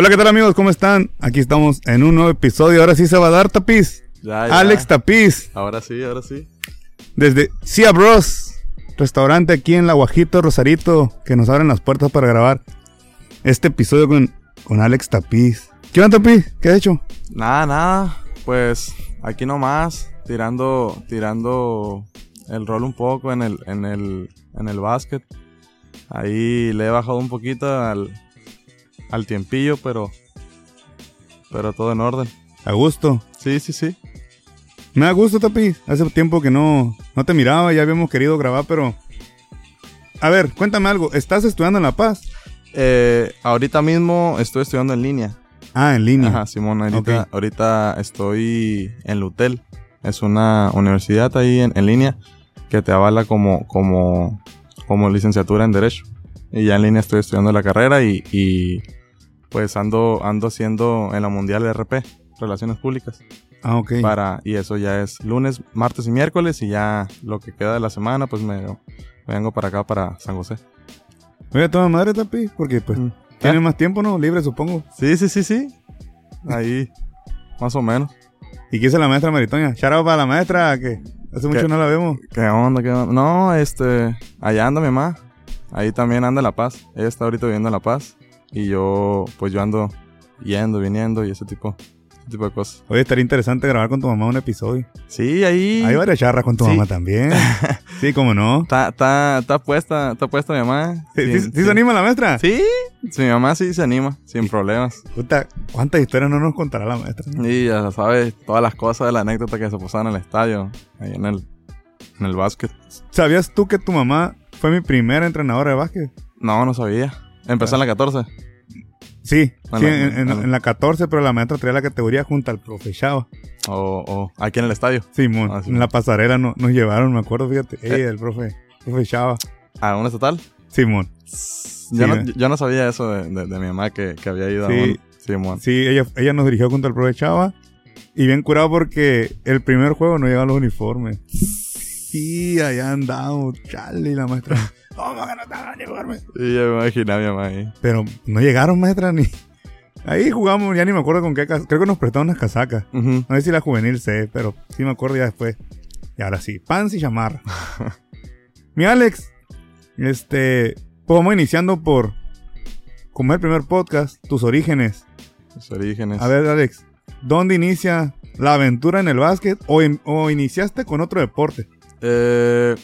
Hola, ¿qué tal amigos? ¿Cómo están? Aquí estamos en un nuevo episodio. Ahora sí se va a dar tapiz. Ya, ya. Alex Tapiz, Ahora sí, ahora sí. desde Cia Bros, restaurante aquí en La Guajito, Rosarito, que nos abren las puertas para grabar este episodio con, con Alex Tapiz. ¿Qué onda, Tapiz? ¿Qué has hecho? Nada, nada. Pues aquí nomás, tirando, tirando el rol un poco en el, en el, en el básquet. Ahí le he bajado un poquito al, al tiempillo, pero, pero todo en orden. A gusto. Sí, sí, sí. Me da gusto, Tapiz. Hace tiempo que no, no te miraba, ya habíamos querido grabar, pero... A ver, cuéntame algo. ¿Estás estudiando en La Paz? Eh, ahorita mismo estoy estudiando en línea. Ah, en línea. Ajá, Simón, ahorita, ahorita estoy en Lutel. Es una universidad ahí en, en línea que te avala como, como, como licenciatura en Derecho. Y ya en línea estoy estudiando la carrera y, y pues ando, ando haciendo en la Mundial de RP, Relaciones Públicas. Ah, ok. Para, y eso ya es lunes, martes y miércoles y ya lo que queda de la semana pues me, me vengo para acá, para San José. Oye, toda madre, Tapiz, porque pues... Mm. Tienes ¿Eh? más tiempo, ¿no? Libre, supongo. Sí, sí, sí, sí. Ahí, más o menos. ¿Y qué dice la maestra Maritoña? Shout para la maestra, que hace mucho no la vemos. ¿Qué onda? ¿Qué onda? No, este, allá anda mi mamá. Ahí también anda en La Paz. Ella está ahorita viviendo en La Paz. Y yo, pues yo ando yendo, viniendo y ese tipo, ese tipo de cosas. Oye, estaría interesante grabar con tu mamá un episodio. Sí, ahí. Hay varias charras con tu Sí. mamá también. sí, cómo no. Está, está, está puesta, está puesta mi mamá. ¿Sí, Sin- sí- sí se anima la maestra? Sí, sí, mi mamá sí se anima, sin problemas. Puta, ¿cuántas historias no nos contará la maestra? Y ya sabes, todas las cosas de la anécdota que se pasaban en el estadio, ahí en el, en el básquet. ¿Sabías tú que tu mamá fue mi primera entrenadora de básquet? No, no sabía. Empezó en la 14. Sí, sí, en, la- en la 14, pero la maestra traía la categoría junto al profe Chava. O, o aquí en el estadio. Simón, Ah, sí. en la pasarela no- nos llevaron, me acuerdo, fíjate. Eh. Ey, el profe, profe Chava. ¿A un estatal? Simón. Yo, no, me- yo no sabía eso de, de- de mi mamá que, que había ido Sí. a Simón. Sí, ella, ella nos dirigió contra el profe Chava. Y bien curado porque el primer juego no llegaban los uniformes. Sí, allá andamos, chale, la maestra. ¿Cómo que no estaban los uniformes? Y yo me imaginé a mi mamá ahí. Pero no llegaron, maestra, ni. Ahí jugamos, ya ni me acuerdo con qué. Creo que nos prestaron unas casacas. No sé si la juvenil sé, pero sí me acuerdo ya después. Y ahora sí, pants y chamarra. Mi Alex, este. Pues vamos iniciando por. Como el primer podcast, tus orígenes. Sus orígenes. A ver, Alex, ¿dónde inicia la aventura en el básquet o, in- o iniciaste con otro deporte? Eh,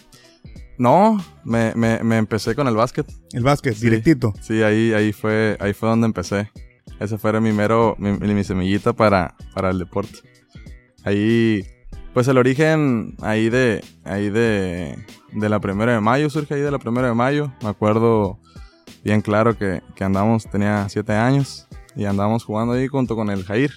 no, me, me, me empecé con el básquet. El básquet, Sí. directito. Sí, ahí, ahí fue, ahí fue donde empecé. Ese fue mi mero, mi, mi semillita para, para el deporte. Ahí, pues el origen ahí de, ahí de, de la primera de mayo, surge ahí de la primera de mayo. Me acuerdo bien claro que, que andamos, tenía siete años y andamos jugando ahí junto con el Jair.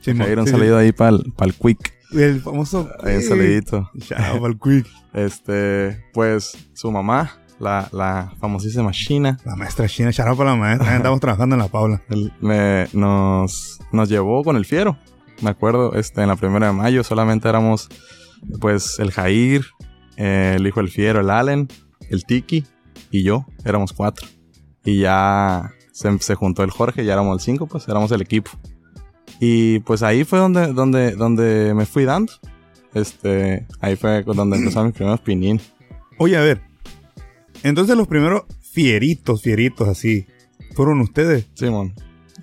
Simón, Jair, un sí, salido ahí para el Quick. El famoso. Un salidito. Chao, pa'l quick. Este, pues su mamá, la, la famosísima China, La maestra china, chará para la maestra. Andamos trabajando en la Paula. Me, nos, nos llevó con el fiero. Me acuerdo, este, en la primera de mayo solamente éramos, pues, el Jair, eh, el hijo del fiero, el Allen, el Tiki y yo. Éramos cuatro. Y ya se, se juntó el Jorge, ya éramos el cinco, pues, éramos el equipo. Y pues ahí fue donde, donde, donde me fui dando. Este, ahí fue donde empezaron mis primeros pinín. Oye, a ver. Entonces los primeros fieritos, fieritos así, fueron ustedes. Simón.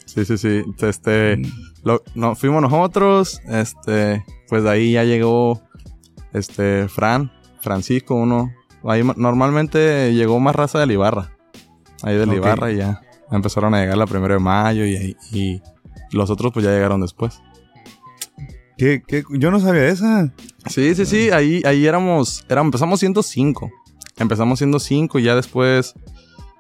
Sí, sí, sí. Este, lo, no, fuimos nosotros, este, pues de ahí ya llegó, este, Fran, Francisco, uno. Ahí ma- normalmente llegó más raza de Libarra. Ahí de. Libarra y ya empezaron a llegar la primera de mayo y, ahí- y los otros pues ya llegaron después. ¿Qué, qué? Yo no sabía esa. Sí, sí, sí, ahí, ahí éramos, éramos, empezamos siendo cinco. Empezamos siendo cinco y ya después,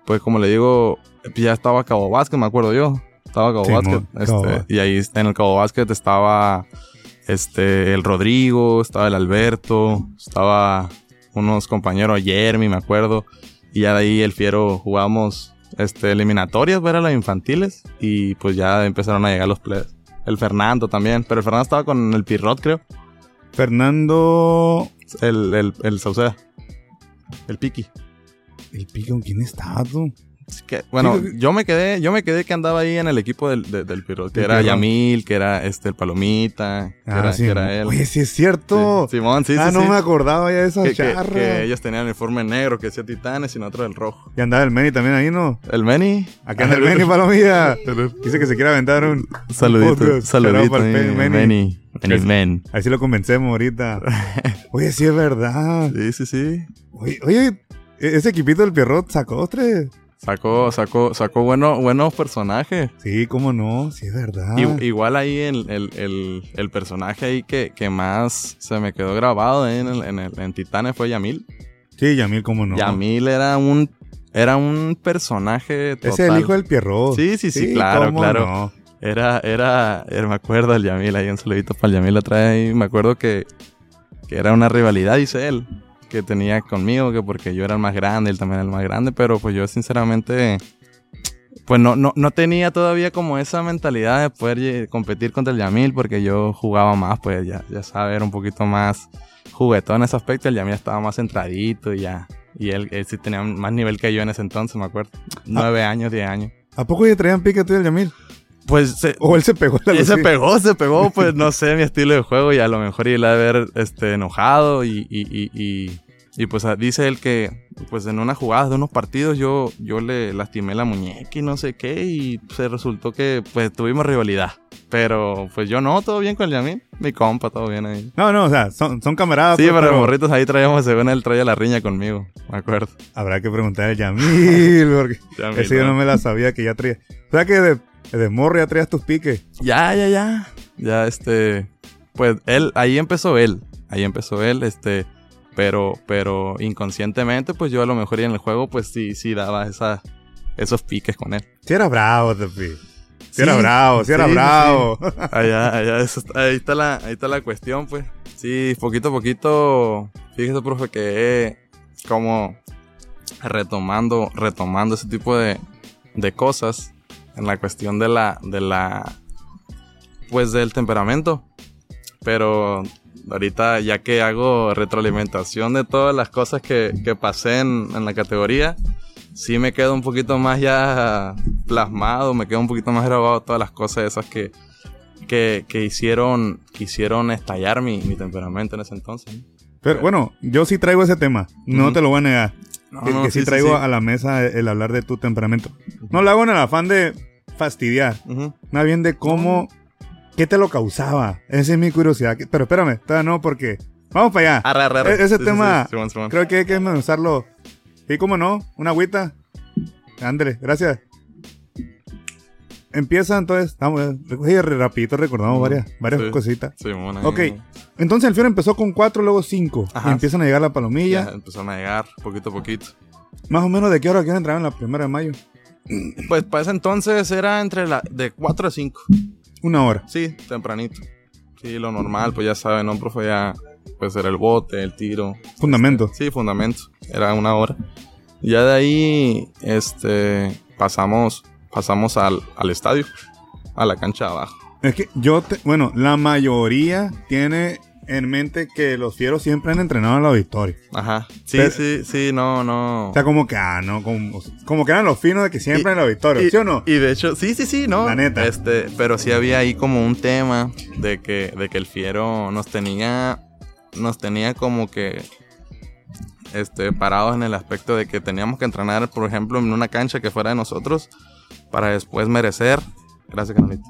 pues como le digo, ya estaba Cabo Básquet, me acuerdo yo. Estaba Cabo. Cabo este, y ahí en el Cabo Básquet estaba este, el Rodrigo, estaba el Alberto, estaba unos compañeros, Jeremy, me acuerdo. Y ya de ahí el Fiero jugábamos este, eliminatorias, era las infantiles. Y pues ya empezaron a llegar los players. El Fernando también, pero el Fernando estaba con el Pirrot, creo. Fernando. El, el, el Sauceda. El Piqui. El pique, ¿con quién estaba tú? Que- bueno, Sí, sí. yo me quedé, yo me quedé que andaba ahí en el equipo del, de- del que era. Yamil, que era este el Palomita, que, Ah, era, sí. que era él. Oye, sí es cierto. Simón, sí, ah, no me acordaba ya de esa que, que- charra. que ellos tenían el uniforme negro que decía Titanes y nosotros el rojo. Y andaba el Meni también ahí, ¿no? El Meni. Acá anda el Meni, palomilla. Dice que se quiere aventar un... Saludito, saludito. Shout out pa'l Meni. Meni. Men. Ahí sí lo convencemos ahorita. Oye, sí es verdad. Sí, sí, sí. Oye, oye, ese equipito del Pierrot sacó tres. Sacó, sacó, sacó bueno, buenos personajes. Sí, cómo no, sí es verdad. Igual ahí el, el, el, el personaje ahí que, que más se me quedó grabado ahí en, el, en, el- en Titanes fue Yamil. Sí, Yamil, cómo no. Yamil era un, era un personaje total. Es el hijo del Pierrot. Sí, sí, sí, claro, cómo claro. no. Era, era, me acuerdo del Yamil ahí, un saludito para el Yamil otra vez ahí. Me acuerdo que, que era una rivalidad, dice él, que tenía conmigo, que porque yo era el más grande, él también era el más grande, pero pues yo sinceramente, pues no, no, no tenía todavía como esa mentalidad de poder competir contra el Yamil, porque yo jugaba más, pues ya, ya sabes, era un poquito más juguetón en ese aspecto, el Yamil estaba más centradito y ya. Y él, él sí tenía más nivel que yo en ese entonces, me acuerdo. Nueve años, diez años. ¿A poco ya traían pique tú y el Yamil? Pues se, O él se pegó la luz. se pegó, se pegó, pues no sé, mi estilo de juego y a lo mejor él de haber este, enojado y, y, y, y, y, pues ah, dice él que pues en unas jugadas de unos partidos yo, yo le lastimé la muñeca y no sé qué y se resultó que pues tuvimos rivalidad. Pero pues yo no, todo bien con el Yamil, mi compa, todo bien ahí. No, no, o sea, son, son camaradas. Sí, pues, pero morritos ahí traíamos, según él traía la riña conmigo, me acuerdo. Habrá que preguntar al Yamil, porque Yamil, ese yo ¿no? no me la sabía que ya traía. O sea que de, de morro ya traías tus piques. Ya, ya, ya. Ya, este. Pues él, ahí empezó él. Ahí empezó él, este. Pero, pero inconscientemente, pues yo a lo mejor y en el juego, pues sí, sí daba esa, esos piques con él. Si era bravo, Tepi. Si Sí, era bravo, si era sí, sí, bravo. Allá, allá, eso ahí está la, ahí está la cuestión, pues. Sí, poquito a poquito, fíjese, profe, que como retomando, retomando ese tipo de, de cosas en la cuestión de la, de la, pues del temperamento. Pero ahorita ya que hago retroalimentación de todas las cosas que, que pasé en, en la categoría, sí me quedo un poquito más ya plasmado, me quedo un poquito más grabado todas las cosas esas que, que, que hicieron, que hicieron estallar mi, mi temperamento en ese entonces. ¿no? Pero bueno, yo sí traigo ese tema. No te lo voy a negar. No, que, no, que sí, traigo sí. a la mesa el hablar de tu temperamento. No lo hago en el afán de fastidiar. Ujú. Más bien de cómo... ¿Qué te lo causaba? Esa es mi curiosidad. Pero espérame, todavía no porque... Vamos para allá. E- ese Sí, sí, tema- sí, Simón. Creo que hay que usarlo. Sí, cómo no, una agüita. Ándale, gracias. Empieza entonces, vamos, sí, rapidito recordamos varias, varias sí. cositas. Simón, ahí, Ok, entonces el Fiero empezó con cuatro, luego cinco. Ajá. Y empiezan a llegar la Ya palomilla. empezaron a llegar poquito a poquito. Más o menos de qué hora quieren entrar en la primera de mayo. Pues para ese entonces era entre la de 4 a 5. Una hora. Sí, tempranito. Sí, lo normal, pues ya saben, ¿no, profe? Ya, pues era el bote, el tiro. Fundamento. Sí, fundamento. Era una hora. Ya de ahí, este, pasamos, pasamos al, al estadio, a la cancha de abajo. Es que yo, te- bueno, la mayoría tiene en mente que los fieros siempre han entrenado en el auditorio. Ajá. Sí, Pero- sí, sí, no, no. O sea, como que, ah, no, como, como que eran los finos de que siempre Y- en el auditorio, y, ¿sí o no? Y de hecho, sí, sí, sí, no. La neta. Este, pero sí había ahí como un tema de que, de que el fiero nos tenía, nos tenía como que, este, parados en el aspecto de que teníamos que entrenar, por ejemplo, en una cancha que fuera de nosotros para después merecer, gracias, Carolita.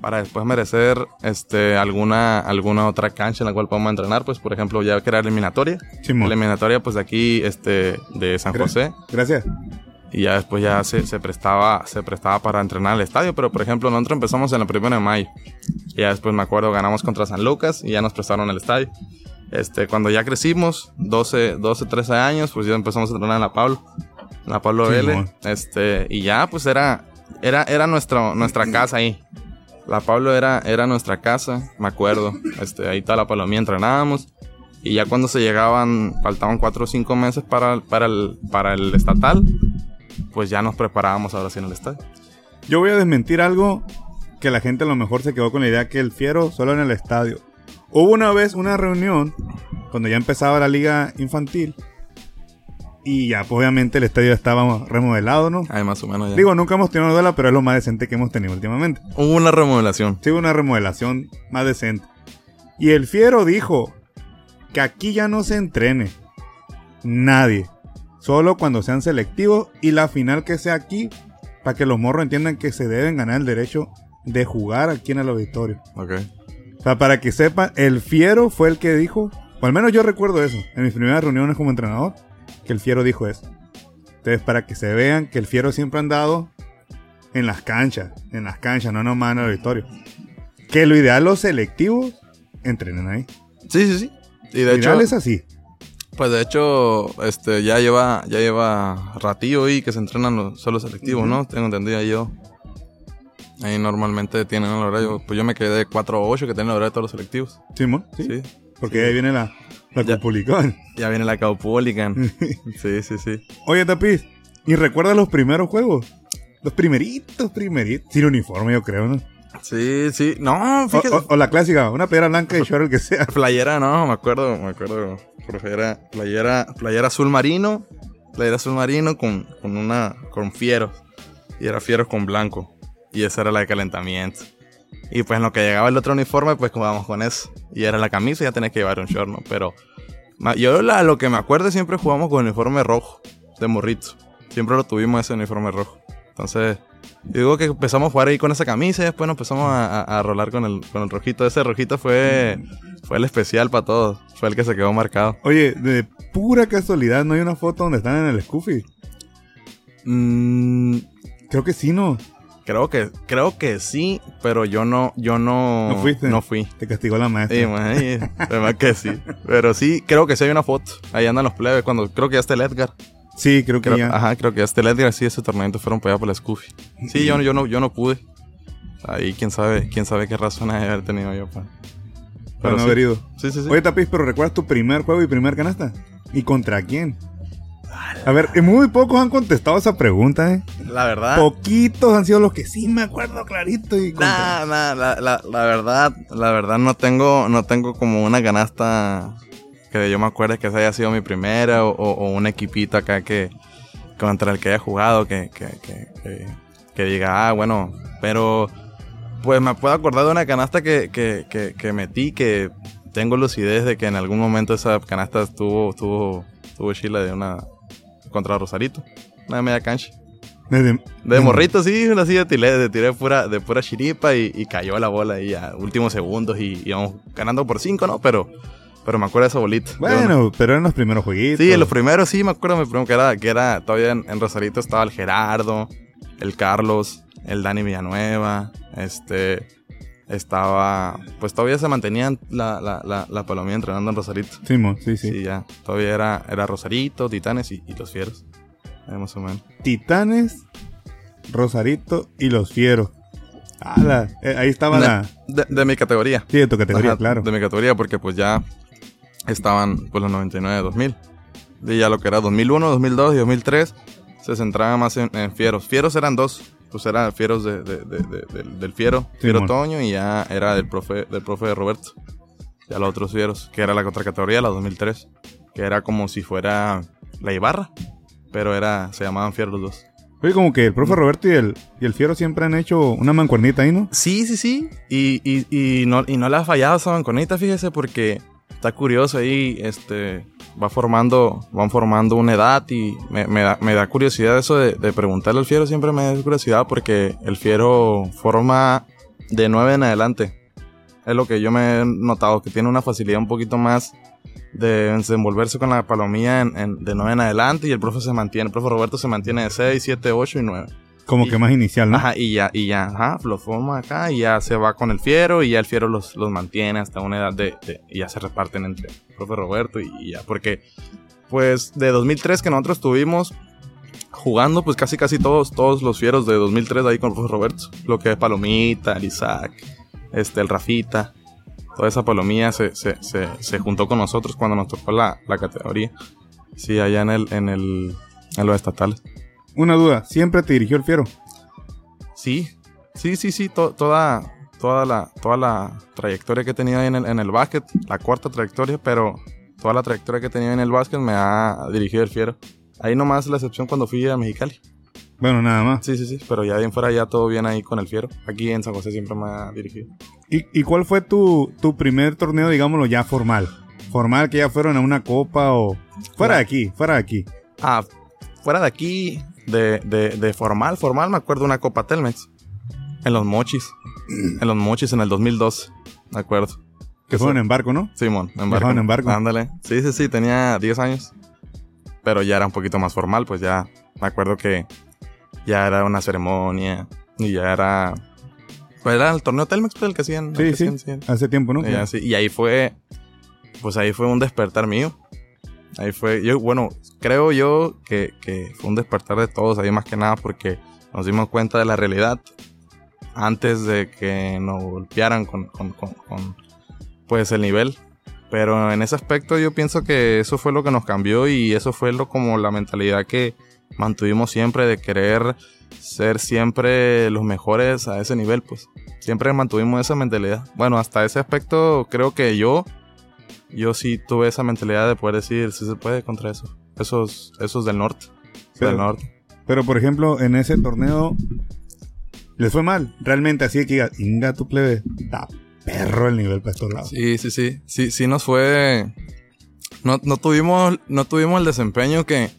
Para después merecer, este, alguna, alguna otra cancha en la cual podamos entrenar, pues, por ejemplo, ya que era eliminatoria. Simón. Eliminatoria, pues, de aquí, este, de San José. Gracias. Y ya después ya se, se prestaba se prestaba para entrenar al estadio. Pero por ejemplo, nosotros empezamos en la primera de mayo. Y ya después me acuerdo, ganamos contra San Lucas y ya nos prestaron el estadio. Este, cuando ya crecimos, 12, 12 13 años, pues ya empezamos a entrenar en la Pablo. En la Pablo. Simón. Este, y ya pues era, era, era nuestro, nuestra casa ahí. La Pablo era, era nuestra casa, me acuerdo. Este, ahí toda la palomía entrenábamos. Y ya cuando se llegaban, faltaban 4 o 5 meses para, para, el, para el estatal, pues ya nos preparábamos ahora sí en el estadio. Yo voy a desmentir algo que la gente a lo mejor se quedó con la idea que el Fiero solo en el estadio. Hubo una vez una reunión cuando ya empezaba la liga infantil Y ya, pues obviamente el estadio estaba remodelado, ¿no? Ahí más o menos ya. Digo, nunca hemos tenido una duela, pero es lo más decente que hemos tenido últimamente. Hubo una remodelación. Sí, una remodelación más decente. Y el fiero dijo que aquí ya no se entrene nadie. Solo cuando sean selectivos y la final que sea aquí, para que los morros entiendan que se deben ganar el derecho de jugar aquí en el auditorio. Ok. O sea, para que sepan, el fiero fue el que dijo, o al menos yo recuerdo eso, en mis primeras reuniones como entrenador, que el fiero dijo eso. Entonces, para que se vean que el fiero siempre ha andado en las canchas, en las canchas, no nomás en el auditorio. Que lo ideal los selectivos entrenen ahí. Sí, sí, sí. Y de hecho, es así. pues de hecho, este, ya lleva, ya lleva ratillo ahí que se entrenan los selectivos, ¿no? Tengo entendido yo. Ahí normalmente tienen el horario, pues yo me quedé de 4 a 8 que tienen el horario de todos los selectivos. Simón, sí. Sí. Porque ahí viene la, la Ya. Copulicón. Ya viene la Caupolicán. sí, sí, sí. Oye, Tapiz, ¿y recuerdas los primeros juegos? Los primeritos, primeritos. Sin uniforme, yo creo, ¿no? Sí, sí. No, O, fíjate. o- o la clásica, una piedra blanca y short, el que sea. Playera, no, me acuerdo, me acuerdo. Profe, era playera, playera azul marino, playera azul marino con, con una, con fieros. Y era fieros con blanco. Y esa era la de calentamiento. Y pues en lo que llegaba el otro uniforme, pues jugábamos con eso. Y era la camisa y ya tenés que llevar un short, ¿no? Pero yo la- lo que me acuerdo siempre jugamos con uniforme rojo, de morrito. Siempre lo tuvimos ese uniforme rojo. Entonces, yo digo que empezamos a jugar ahí con esa camisa y después nos empezamos a, a- a rolar con el, con el rojito. Ese rojito fue, fue el especial para todos. Fue el que se quedó marcado. Oye, de pura casualidad, ¿no hay una foto donde están en el Scoofy? Mm, Creo que sí, ¿no? Creo que, creo que sí, pero yo no, yo no, ¿No fuiste? no fui. Te castigó la maestra. Sí, man, además que sí. Pero sí, creo que sí hay una foto. Ahí andan los plebes. Cuando creo que ya está el Edgar. Sí, creo que Creo- ya. Ajá, creo que ya está el Edgar. Sí, ese torneo fueron para allá por la Scoofy. Sí, yo, no- yo no, yo no pude. Ahí quién sabe, quién sabe qué razones haber tenido yo para. para no sí. haber ido. Sí, sí, sí. Oye, Tapiz, pero ¿recuerdas tu primer juego y primer canasta? ¿Y contra quién? A ver, eh, muy pocos han contestado esa pregunta, ¿eh? la verdad. Poquitos han sido los que sí me acuerdo clarito. Y Nah, nah, la, la, la verdad, la verdad no tengo, no tengo como una canasta que yo me acuerde que esa haya sido mi primera o, o- o un equipito acá que contra el que haya jugado que, que, que, que- que diga, ah, bueno, pero pues me puedo acordar de una canasta que, que, que, que metí que tengo lucidez de que en algún momento esa canasta estuvo, estuvo, estuvo chila de una contra Rosarito, una media cancha. De morrito, sí, una así de tiré, de tiré pura, de pura chiripa y, y cayó la bola ahí a últimos segundos y íbamos ganando por cinco, ¿no? Pero, pero me acuerdo de esa bolita. Bueno, pero eran los primeros jueguitos. Sí, en los primeros sí, me acuerdo que era, que era todavía en, en Rosarito estaba el Gerardo, el Carlos, el Dani Villanueva, este, estaba, pues todavía se mantenían la, la, la, la palomía entrenando en Rosarito. Simón, sí, sí. Sí, ya, todavía era, era Rosarito, Titanes y, y los Fieros, ahí más o menos. Titanes, Rosarito y los Fieros. Ala, eh, ahí estaba De, la... de- de mi categoría. Sí, de tu categoría, Ajá, claro. De mi categoría, porque pues ya estaban pues los 99 de 2000. Y ya lo que era 2001, 2002 y 2003 se centraba más en, en fieros. Fieros eran dos. Pues eran fieros de, de- de- de- del, fiero, fiero Simón. Toño, y ya era del profe, del profe de Roberto. Ya los otros fieros, que era la otra categoría, la 2003. Que era como si fuera la Ibarra, pero era, se llamaban fieros los dos. Oye, como que el profe Roberto y el, y el Fiero siempre han hecho una mancuernita ahí, ¿no? Sí, sí, sí. Y, y, y no, y no le ha fallado esa manconita, fíjese, porque está curioso ahí, este, va formando, van formando una edad y me, da, me da curiosidad eso de, preguntarle al fiero, siempre me da curiosidad porque el fiero forma de nueve en adelante. Es lo que yo me he notado, que tiene una facilidad un poquito más de desenvolverse con la palomilla en, de nueve en adelante y el profe se mantiene, el profe Roberto se mantiene de 6, 7, 8 y 9. Como Y- que más inicial, ¿no? Ajá, y ya, y ya, ajá, lo forma acá y ya se va con el fiero y ya el fiero los, los mantiene hasta una edad de, de- y ya se reparten entre el profe Roberto y, y ya, porque pues de 2003 que nosotros estuvimos jugando, pues casi casi todos, todos los fieros de 2003 ahí con el profe Roberto, lo que es Palomita, el Isaac, este, el Rafita, toda esa palomía se, se, se, se juntó con nosotros cuando nos tocó la, la categoría, sí, allá en el, en el, en los estatales. Una duda, ¿siempre te dirigió el Fiero? Sí, sí, sí, sí, to- toda, toda, la, toda la trayectoria que he tenido ahí en el, en el básquet, la cuarta trayectoria, pero toda la trayectoria que he tenido en el básquet me ha dirigido el Fiero. Ahí nomás la excepción cuando fui a Mexicali. Bueno, nada más. Sí, sí, sí. Pero ya bien fuera ya todo bien ahí con el Fiero. Aquí en San José siempre me ha dirigido. ¿Y, y cuál fue tu, tu primer torneo, digámoslo, ya formal? Formal, que ya fueron a una copa o... Fuera de aquí, fuera de aquí. Ah, fuera de aquí, de, de, de formal, formal, me acuerdo una Copa Telmex. En los Mochis. En los Mochis en el 2002. Me acuerdo. Que fueron en barco, ¿no? Simón, en barco. en barco. Ándale. Sí, sí, sí, tenía 10 años. Pero ya era un poquito más formal, pues ya me acuerdo que ya era una ceremonia y ya era... Pues era el torneo Telmex, pues, el que hacían. Sí, que sí. hacían, Hace tiempo, ¿no? Y, así- y ahí fue, pues ahí fue un despertar mío. Ahí fue, yo, bueno, creo yo que, que fue un despertar de todos ahí más que nada porque nos dimos cuenta de la realidad antes de que nos golpearan con, con, con- pues el nivel. Pero en ese aspecto yo pienso que eso fue lo que nos cambió y eso fue lo como la mentalidad que mantuvimos siempre de querer ser siempre los mejores a ese nivel, pues. Siempre mantuvimos esa mentalidad. Bueno, hasta ese aspecto creo que yo, yo sí tuve esa mentalidad de poder decir, si se puede contra eso. Esos, esos del norte. Pero- del norte. Pero, por ejemplo, en ese torneo les fue mal. Realmente, así que inga tu plebe, está perro el nivel para estos lados. Sí, sí, sí. Sí, sí nos fue. No, no tuvimos, no tuvimos el desempeño que,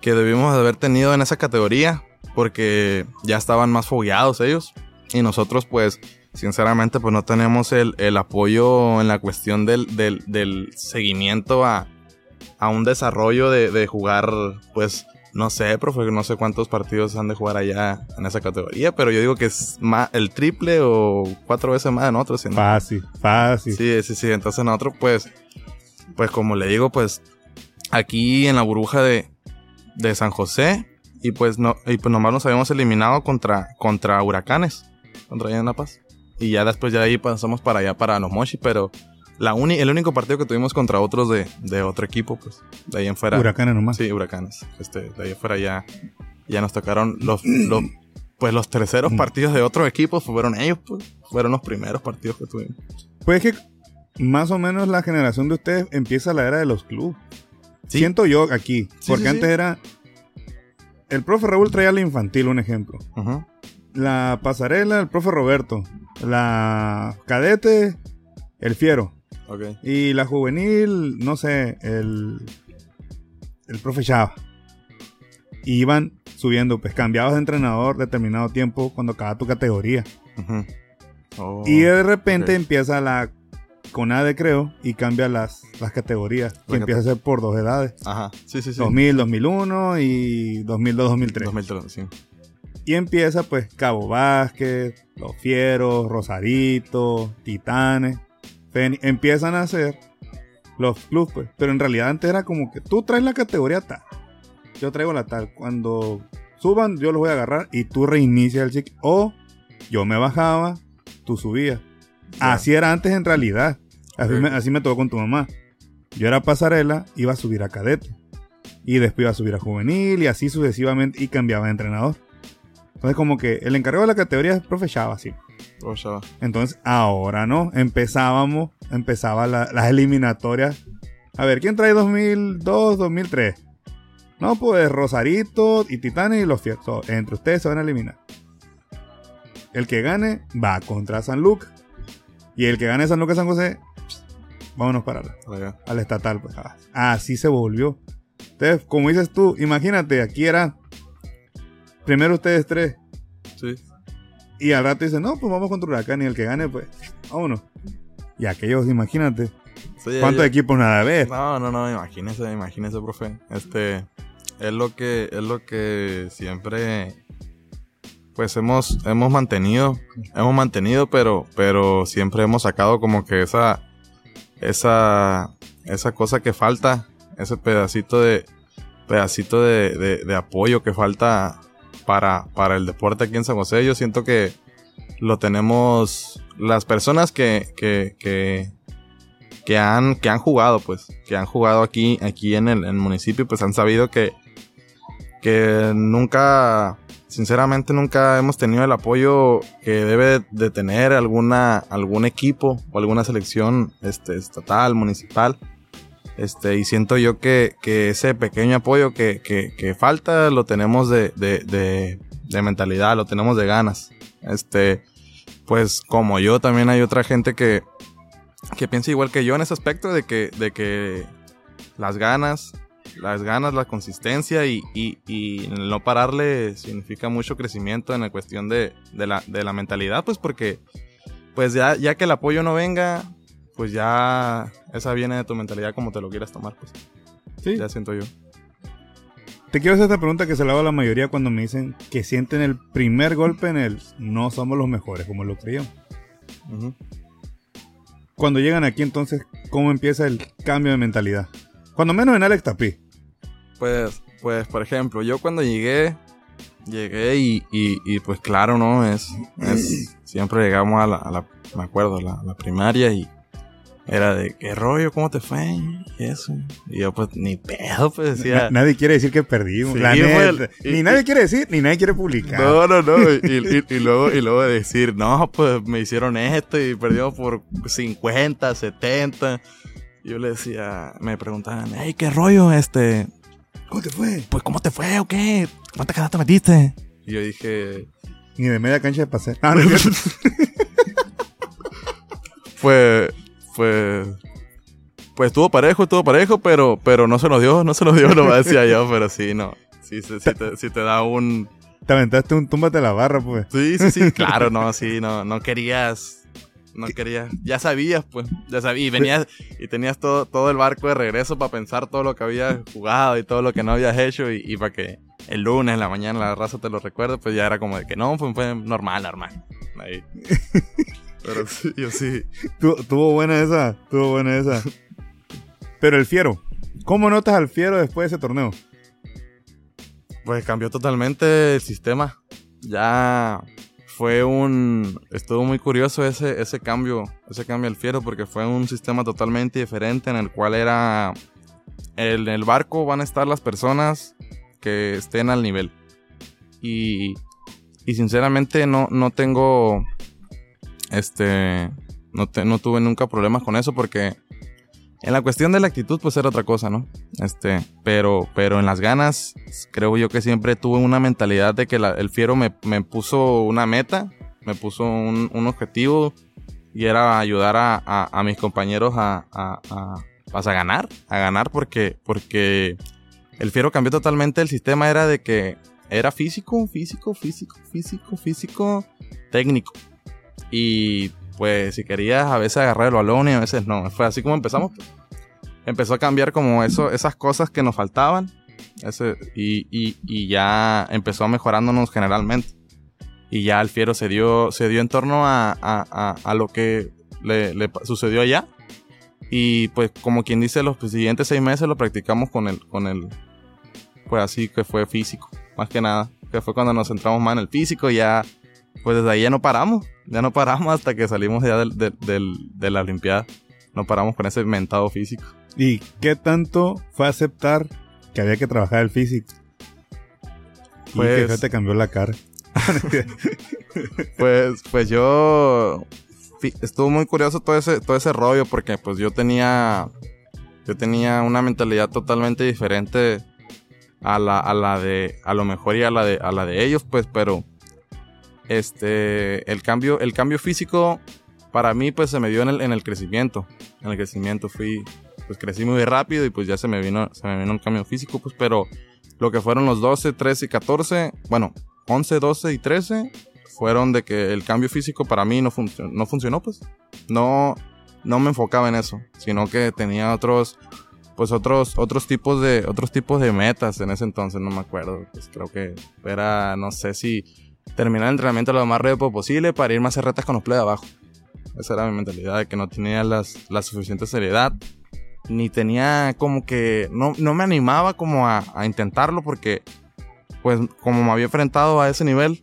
que debimos de haber tenido en esa categoría. Porque ya estaban más fogueados ellos. Y nosotros, pues, sinceramente, pues no tenemos el, el apoyo en la cuestión del, del, del seguimiento a, a un desarrollo de, de jugar, pues, no sé, profe, no sé cuántos partidos han de jugar allá en esa categoría, pero yo digo que es más, el triple o cuatro veces más de nosotros. no- Fácil, fácil. Sí, sí, sí. Entonces nosotros, pues, pues como le digo, pues, aquí en la burbuja de, de San José, y pues no, y pues nomás nos habíamos eliminado contra, contra huracanes, contra allá en La Paz. Y ya después ya de ahí pasamos para allá, para los Mochi, pero la uni, el único partido que tuvimos contra otros de, de otro equipo, pues, de ahí en fuera. Huracanes nomás. Sí, huracanes. Este, de ahí en fuera ya, ya nos tocaron los, los, pues los terceros partidos de otros equipos fueron ellos, pues, fueron los primeros partidos que tuvimos. Pues es que más o menos la generación de ustedes empieza la era de los clubes. Sí. Siento yo aquí. Sí, porque sí, antes era. El profe Raúl traía la infantil, un ejemplo. La pasarela, el profe Roberto. La cadete, el fiero. Y la juvenil, no sé, el. El profe Chava. Y iban subiendo, pues cambiabas de entrenador determinado tiempo cuando acaba tu categoría. Oh, Y de repente empieza la CONADE, creo, y cambia las, las categorías. Que La empieza a ser por dos edades. Ajá, sí, sí, sí. 2000, 2001 y 2002, 2003. 2003, sí. Y empieza pues Cabo Vázquez, Los Fieros, Rosarito, Titanes. Feni- empiezan a hacer los clubes, pues. Pero en realidad antes era como que tú traes la categoría tal. Yo traigo la tal. Cuando suban, yo los voy a agarrar y tú reinicias el ciclo. O yo me bajaba, tú subías. Así era antes en realidad. Así, me, así me tocó con tu mamá. Yo era pasarela, iba a subir a cadete. Y después iba a subir a juvenil y así sucesivamente y cambiaba de entrenador. Entonces como que el encargado de la categoría es profe Chava, sí. Oh, chava. Entonces ahora no, empezábamos, empezaba la- las eliminatorias. A ver, ¿quién trae 2002, 2003? No, pues Rosarito y Titanes y los Fieros. So, entre ustedes se van a eliminar. El que gane va contra San Lucas. Y el que gane San Lucas San José, vámonos para la- Allá. al estatal. Pues. Ah, Así se volvió. Entonces, como dices tú, imagínate, aquí era primero ustedes tres. Sí. Y al rato dicen, no, pues vamos contra Huracán y el que gane, pues, vámonos. Y aquellos, imagínate, Sí, ¿cuántos ya- equipos nada a ver? No, no, no, imagínese, imagínese, profe. Este, es lo que, es lo que siempre, pues hemos, hemos mantenido, hemos mantenido, pero, pero siempre hemos sacado como que esa, esa, esa cosa que falta, ese pedacito de, pedacito de, de, de apoyo que falta para, para el deporte aquí en San José. Yo siento que lo tenemos, las personas que, que, que, han, que han jugado, pues, que han jugado aquí, aquí en el, en municipio, pues han sabido que, que nunca, sinceramente nunca hemos tenido el apoyo que debe de tener alguna, algún equipo o alguna selección este, estatal, municipal. Este, y siento yo que, ese pequeño apoyo que, que, falta lo tenemos de, de, de, mentalidad, lo tenemos de ganas. Este, pues como yo también hay otra gente que, que piensa igual que yo en ese aspecto de que, de que las ganas, las ganas, la consistencia y, y, y no pararle significa mucho crecimiento en la cuestión de, de, la, de la mentalidad, pues porque pues ya, ya que el apoyo no venga, pues ya esa viene de tu mentalidad como te lo quieras tomar, pues. Sí. Ya siento yo. Te quiero hacer esta pregunta que se la hago a la mayoría cuando me dicen que sienten el primer golpe en el no somos los mejores, como lo creían. Ujú. Cuando llegan aquí, entonces, ¿cómo empieza el cambio de mentalidad? Cuando menos en Alex Tapí. Pues, pues, por ejemplo, yo cuando llegué, llegué y, y, y pues claro, ¿no? Es, es siempre llegamos a la, a la me acuerdo, la, a la primaria y era de, ¿qué rollo? ¿Cómo te fue? Y eso. Y yo pues ni pedo, pues decía... Na- nadie quiere decir que perdimos. Sí, la ni y- nadie quiere decir, ni nadie quiere publicar. No, no, no. Y, luego, y luego decir, no, pues me hicieron esto y perdimos por 50, 70. Yo le decía, me preguntaban, hey, ¿qué rollo? Este, ¿Cómo te fue? pues, ¿cómo te fue o qué? ¿Cuántas canastas metiste? Y yo dije, Ni de media cancha de paseo. No, no pues, pues, pues estuvo parejo, estuvo parejo, pero, pero no se nos dio, no se nos dio, no decía yo, pero sí, no. Sí, sí, sí te, sí te da un, Te aventaste un túmbate la barra, pues. Sí, sí, sí, claro, no, sí, no, no querías, no querías, ya sabías, pues, ya sabías, y venías, y tenías todo, todo el barco de regreso para pensar todo lo que habías jugado y todo lo que no habías hecho, y, y para que el lunes en la mañana la raza te lo recuerde, pues ya era como de que no, pues fue normal, normal. Ahí. Pero sí, yo sí. Tu- Tuvo buena esa, tuvo buena esa. Pero el fiero. ¿Cómo notas al fiero después de ese torneo? Pues cambió totalmente el sistema. Ya fue un estuvo muy curioso ese ese cambio, ese cambio al fiero porque fue un sistema totalmente diferente en el cual era en el barco van a estar las personas que estén al nivel. Y y sinceramente no no tengo este no, te- no tuve nunca problemas con eso porque en la cuestión de la actitud, pues era otra cosa, ¿no? Este, pero, pero en las ganas, creo yo que siempre tuve una mentalidad de que el fiero me, me puso una meta, me puso un, un objetivo y era ayudar a, a- mis compañeros a, a, a- pues, a ganar, a ganar porque, porque el fiero cambió totalmente, el sistema era de que era físico, físico, físico, físico, físico, técnico. Y pues si querías a veces agarrar el balón y a veces no. Fue así como empezamos. Empezó a cambiar como eso, esas cosas que nos faltaban. Ese, y, y, y ya empezó mejorándonos generalmente. Y ya el fiero se dio, se dio en torno a, a, a, a lo que le, le sucedió allá. Y pues como quien dice, los siguientes seis meses lo practicamos con el, con el, pues así que fue físico, más que nada. Que fue cuando nos centramos más en el físico y ya, pues desde ahí ya no paramos. Ya no paramos hasta que salimos ya del, del, del- de la Olimpiada. No paramos con ese mentado físico. ¿Y qué tanto fue aceptar que había que trabajar el físico? y Pues- que ya te cambió la cara. Pues, pues yo estuvo muy curioso todo ese, todo ese rollo porque pues yo tenía, yo tenía una mentalidad totalmente diferente a la, a la de, a lo mejor y a la de, a la de ellos, pues, pero este, el cambio, el cambio físico para mí pues se me dio en el, en el crecimiento, en el crecimiento fui, pues crecí muy rápido y pues ya se me vino, se me vino el cambio físico, pues, pero lo que fueron los 12, 13 y 14, bueno, 11, 12 y 13 fueron de que el cambio físico para mí no, funcionó no funcionó, pues. No, no me enfocaba en eso, sino que tenía otros, pues otros, otros tipos de, otros tipos de metas en ese entonces, no me acuerdo. Pues creo que era, no sé si terminar el entrenamiento lo más rápido posible para irme a hacer retas con los play de abajo. Esa era mi mentalidad, de que no tenía las, la suficiente seriedad, ni tenía como que, no, no me animaba como a, a intentarlo porque, pues como me había enfrentado a ese nivel,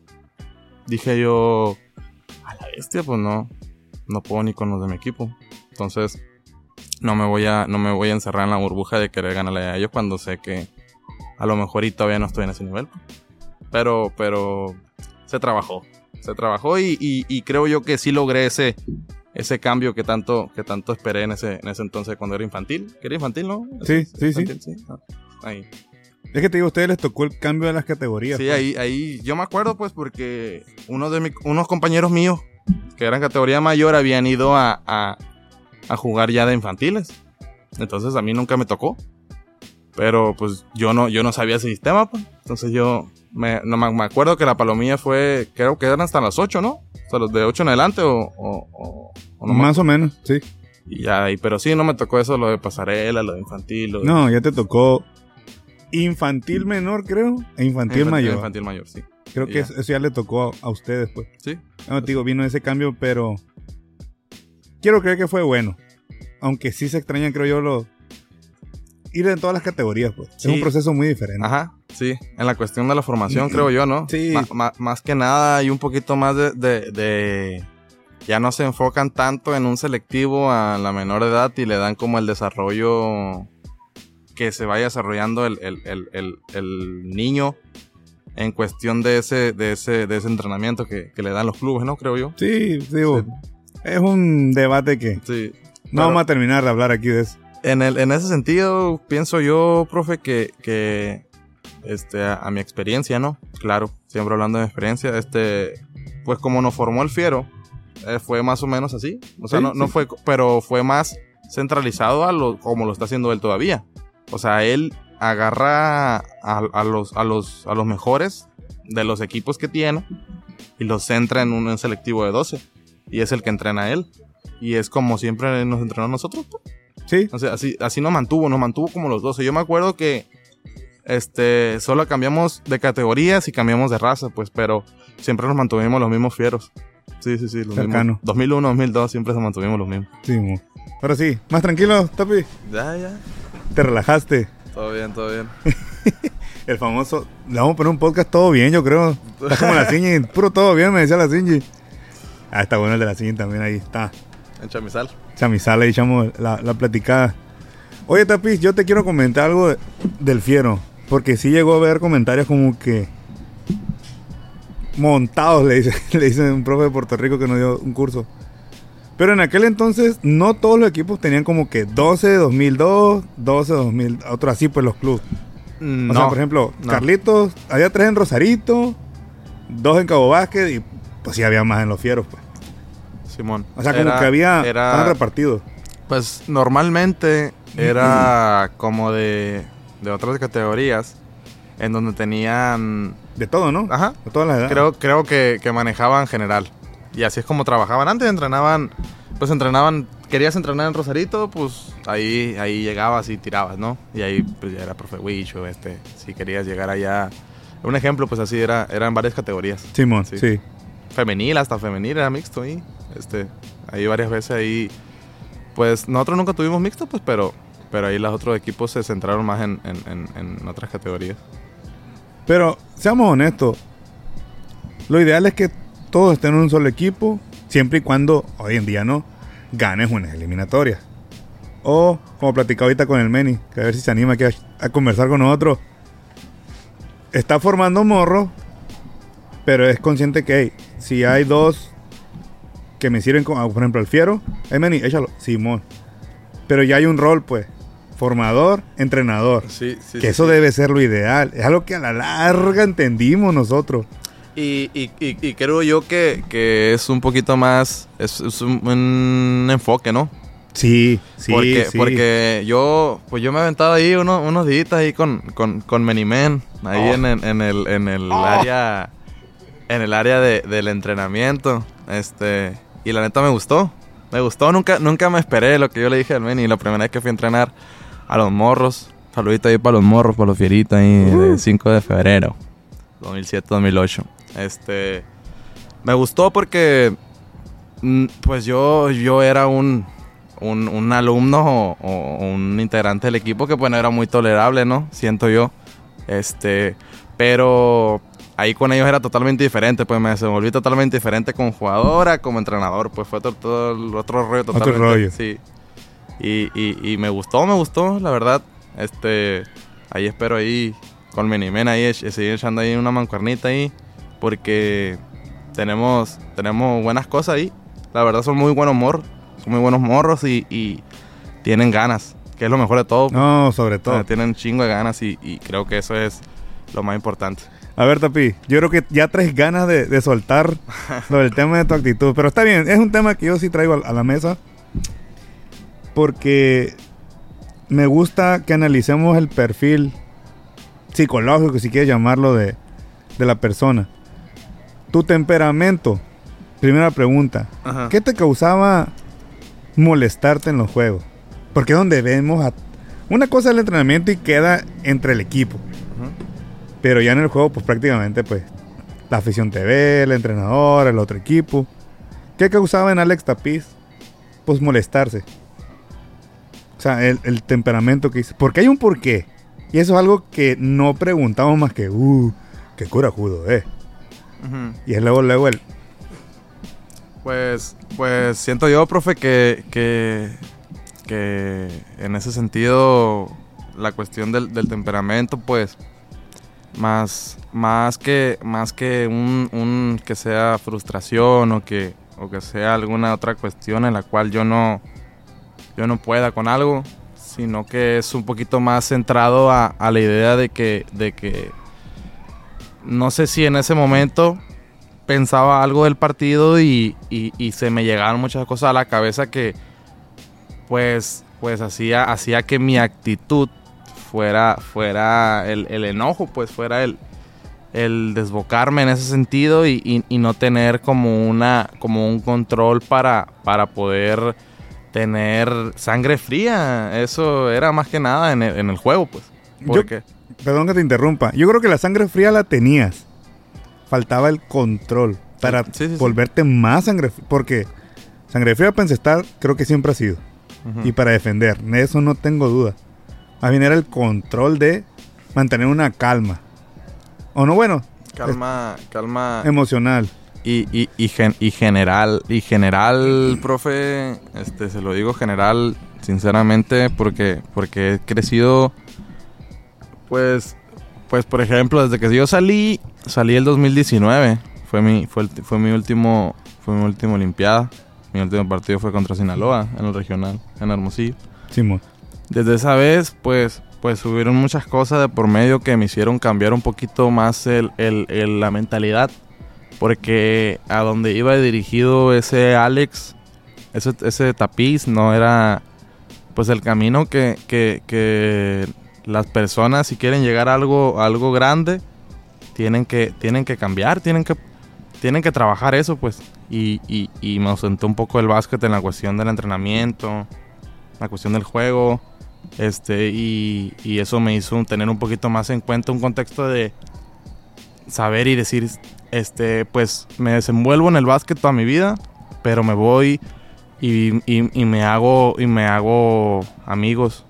dije yo, a la bestia, pues no, no puedo ni con los de mi equipo. Entonces, no me voy a, no me voy a encerrar en la burbuja de querer ganarle a ellos cuando sé que a lo mejor y todavía no estoy en ese nivel. Pero, pero se trabajó. Se trabajó y, y- y creo yo que sí logré ese, ese cambio que tanto, que tanto esperé en ese, en ese entonces cuando era infantil. Que era infantil, ¿no? Sí, sí, sí. Ah, Ahí. Es que te digo, a ustedes les tocó el cambio de las categorías. Sí, pues. ahí, ahí, yo me acuerdo pues porque uno de mi- unos compañeros míos que eran categoría mayor habían ido a, a, a jugar ya de infantiles. Entonces a mí nunca me tocó. Pero pues yo no, yo no sabía ese sistema, pues. Entonces yo me, no, me acuerdo que la palomilla fue, creo que eran hasta las 8, ¿no? O sea, los de 8 en adelante o, o, o- o no Más o menos, sí. Y ya, pero sí, no me tocó eso, lo de pasarela, lo de infantil, lo de No, ya te tocó infantil menor, creo, e infantil, mayor. Infantil mayor, sí. Creo que ya. eso eso ya le tocó a, a ustedes, pues. Sí, No, te digo, vino ese cambio, pero quiero creer que fue bueno. Aunque sí se extrañan, creo yo, los ir en todas las categorías, pues. Sí. Es un proceso muy diferente. Ajá, sí. En la cuestión de la formación, creo yo, ¿no? Sí. Más que nada hay un poquito más de, de- de- Ya no se enfocan tanto en un selectivo a la menor edad y le dan como el desarrollo que se vaya desarrollando el, el- el- el- niño en cuestión de ese, de ese, de ese entrenamiento que, que le dan los clubes, ¿no? Creo yo. Sí, digo, es un debate que Sí. no Pero- vamos a terminar de hablar aquí de eso. En, el, en ese sentido, pienso yo, profe, que, que este, a, a mi experiencia, ¿no? Claro, siempre hablando de mi experiencia, este, pues como nos formó el Fiero, eh, fue más o menos así. O sea, Sí, no, no sí. fue, pero fue más centralizado a lo, como lo está haciendo él todavía. O sea, él agarra a, a los, a, los, a los mejores de los equipos que tiene y los centra en un selectivo de 12. Y es el que entrena a él. Y es como siempre nos entrenó a nosotros. pues. Sí, O sea, así, así nos mantuvo, nos mantuvo como los 12. Yo me acuerdo que este solo cambiamos de categorías y cambiamos de raza, pues, pero siempre nos mantuvimos los mismos fieros. Sí, sí, sí, los Cercano. mismos. 2001, 2002 siempre se mantuvimos los mismos. sí. mo. Ahora sí, más tranquilo, Tapi. Ya, ya. Te relajaste. Todo bien, todo bien. El famoso. Le vamos a poner un podcast todo bien, yo creo. Está como la Cingy. Puro todo bien, me decía la Cingy. Ah, está bueno el de la Cingy también, ahí está. En Chamizal. Chamizal, le echamos la, la platicada. Oye, Tapis, yo te quiero comentar algo de- del fiero. Porque sí llegó a haber comentarios como que. Montados, le dice, le dice un profe de Puerto Rico que nos dio un curso. Pero en aquel entonces, no todos los equipos tenían como que 12 2002, 12 2000, otro así, pues los clubes. No. O sea, por ejemplo, no. Carlitos, había tres en Rosarito, dos en Cabo Vázquez y pues sí había más en los fieros, pues. Simón. O sea, como Era- que había, Era, estaban repartidos. Pues normalmente era como de, de otras categorías en donde tenían. De todo, ¿no? Ajá. De todas las edades. Creo, creo que, que manejaban general. Y así es como trabajaban. Antes entrenaban, pues entrenaban, querías entrenar en Rosarito, pues ahí, ahí llegabas y tirabas, ¿no? Y ahí pues ya era profe Wicho, este, si querías llegar allá. Un ejemplo, pues así era, eran varias categorías. Simón, sí. Sí. Femenil, hasta femenil era mixto ahí. Este, ahí varias veces ahí. Pues nosotros nunca tuvimos mixto, pues, pero, pero ahí los otros equipos se centraron más en, en- en- otras categorías. Pero, seamos honestos, lo ideal es que todos estén en un solo equipo, siempre y cuando, hoy en día no, ganes unas eliminatorias. O, como platicaba ahorita con el Meni, que a ver si se anima aquí a, conversar con nosotros. Está formando morro, pero es consciente que si hay dos que me sirven, como, por ejemplo, el Fiero, hey Meni, échalo, Simón. Pero ya hay un rol, pues, formador, entrenador. Sí, sí. Que eso debe ser lo ideal. Es algo que a la larga entendimos nosotros. Y, y- y- y creo yo que, que es un poquito más, es, es un, un enfoque, ¿no? Sí, sí, porque, sí. porque yo, pues yo me he aventado ahí uno- unos días ahí con, con, con Menimen, ahí Oh. en, el- en el, en el área, en el área de- del entrenamiento, este, y la neta me gustó, me gustó, nunca, nunca me esperé lo que yo le dije al Meni, la primera vez que fui a entrenar a los morros, saludito ahí para los morros, para los fieritos ahí, Uh. de 5 de febrero, 2007-2008, este, me gustó porque, mm, pues yo, yo era un, un, un alumno o, o un integrante del equipo que pues no era muy tolerable, ¿no? Siento yo. Este, pero ahí con ellos era totalmente diferente, pues me desenvolví totalmente diferente como jugadora, como entrenador, pues fue todo, todo el otro rollo totalmente. rollo. Sí. Y, y, y me gustó, me gustó, la verdad. Este, ahí espero ahí con Menimen ahí, ech- seguir echando ahí una mancuernita ahí, porque tenemos, tenemos buenas cosas ahí. La verdad son muy buenos morros. Son muy buenos morros y, y tienen ganas, que es lo mejor de todo. No, sobre todo. O sea, tienen un chingo de ganas y creo que eso es lo más importante. A ver, Tapi, yo creo que ya traes ganas de, de soltar lo del tema de tu actitud. Pero está bien, es un tema que yo sí traigo a, a la mesa. Porque me gusta que analicemos el perfil psicológico, si quieres llamarlo, de, de la persona. Tu temperamento, primera pregunta. Ajá. ¿Qué te causaba molestarte en los juegos? Porque es donde vemos a... Una cosa es el entrenamiento y queda entre el equipo. Pero ya en el juego, pues prácticamente, pues, la afición te ve, el entrenador, el otro equipo. ¿Qué causaba en Alex Tapiz? Pues molestarse. O sea, el, el temperamento que dice. Porque hay un porqué. Y eso es algo que no preguntamos más que, uh, qué corajudo, eh. Y es luego, luego el, Pues, pues siento yo, profe, que, que, que en ese sentido la cuestión del, del temperamento, pues, más, más que, más que un, un que sea frustración o que, o que sea alguna otra cuestión en la cual yo no, yo no pueda con algo, sino que es un poquito más centrado a, la idea de que, de que no sé si en ese momento pensaba algo del partido y, y- y se me llegaron muchas cosas a la cabeza que pues pues hacía hacía que mi actitud fuera fuera el, el enojo pues fuera el el desbocarme en ese sentido y, y- y no tener como una como un control para para poder tener sangre fría eso era más que nada en el, en el juego pues Yo- porque Perdón que te interrumpa. Yo creo que la sangre fría la tenías. Faltaba el control para Sí, sí, sí. volverte más sangre fría. Porque sangre fría para encestar creo que siempre ha sido. Y para defender. De eso no tengo duda. Más bien era el control de mantener una calma. O no, bueno, calma calma emocional. Y, y, y, gen- y general, y general, profe, este, se lo digo general, sinceramente, porque, porque he crecido, pues, pues, por ejemplo, desde que yo salí, salí el 2019, fue mi, fue, el- fue mi último, fue mi último Olimpiada, mi último partido fue contra Sinaloa, en el regional, en Hermosillo. Simón. Desde esa vez, pues, pues hubieron muchas cosas de por medio que me hicieron cambiar un poquito más el, el- la mentalidad. Porque a donde iba dirigido ese Alex, ese, ese tapiz, no era pues el camino que, que- que las personas si quieren llegar a algo, algo grande, tienen que, tienen que cambiar, tienen que, tienen que trabajar eso, pues. Y, y, y me ausentó un poco el básquet en la cuestión del entrenamiento, la cuestión del juego. Este, y, y eso me hizo tener un poquito más en cuenta un contexto de saber y decir, este, pues me desenvuelvo en el básquet toda mi vida, pero me voy y, y- me hago y me hago amigos,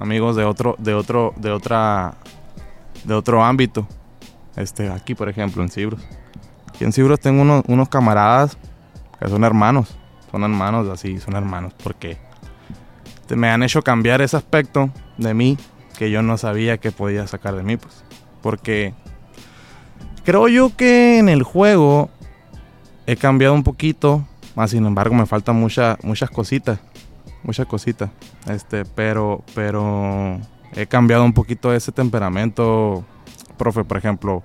amigos de otro, de otro, de otra, de otro ámbito. Este, aquí por ejemplo en Cibros. Aquí en Cibros tengo unos, unos camaradas que son hermanos, son hermanos así, son hermanos, porque me han hecho cambiar ese aspecto de mí que yo no sabía que podía sacar de mí, pues. Porque creo yo que en el juego he cambiado un poquito, más sin embargo me faltan muchas muchas cositas, muchas cositas. Este, pero pero he cambiado un poquito ese temperamento, profe, por ejemplo,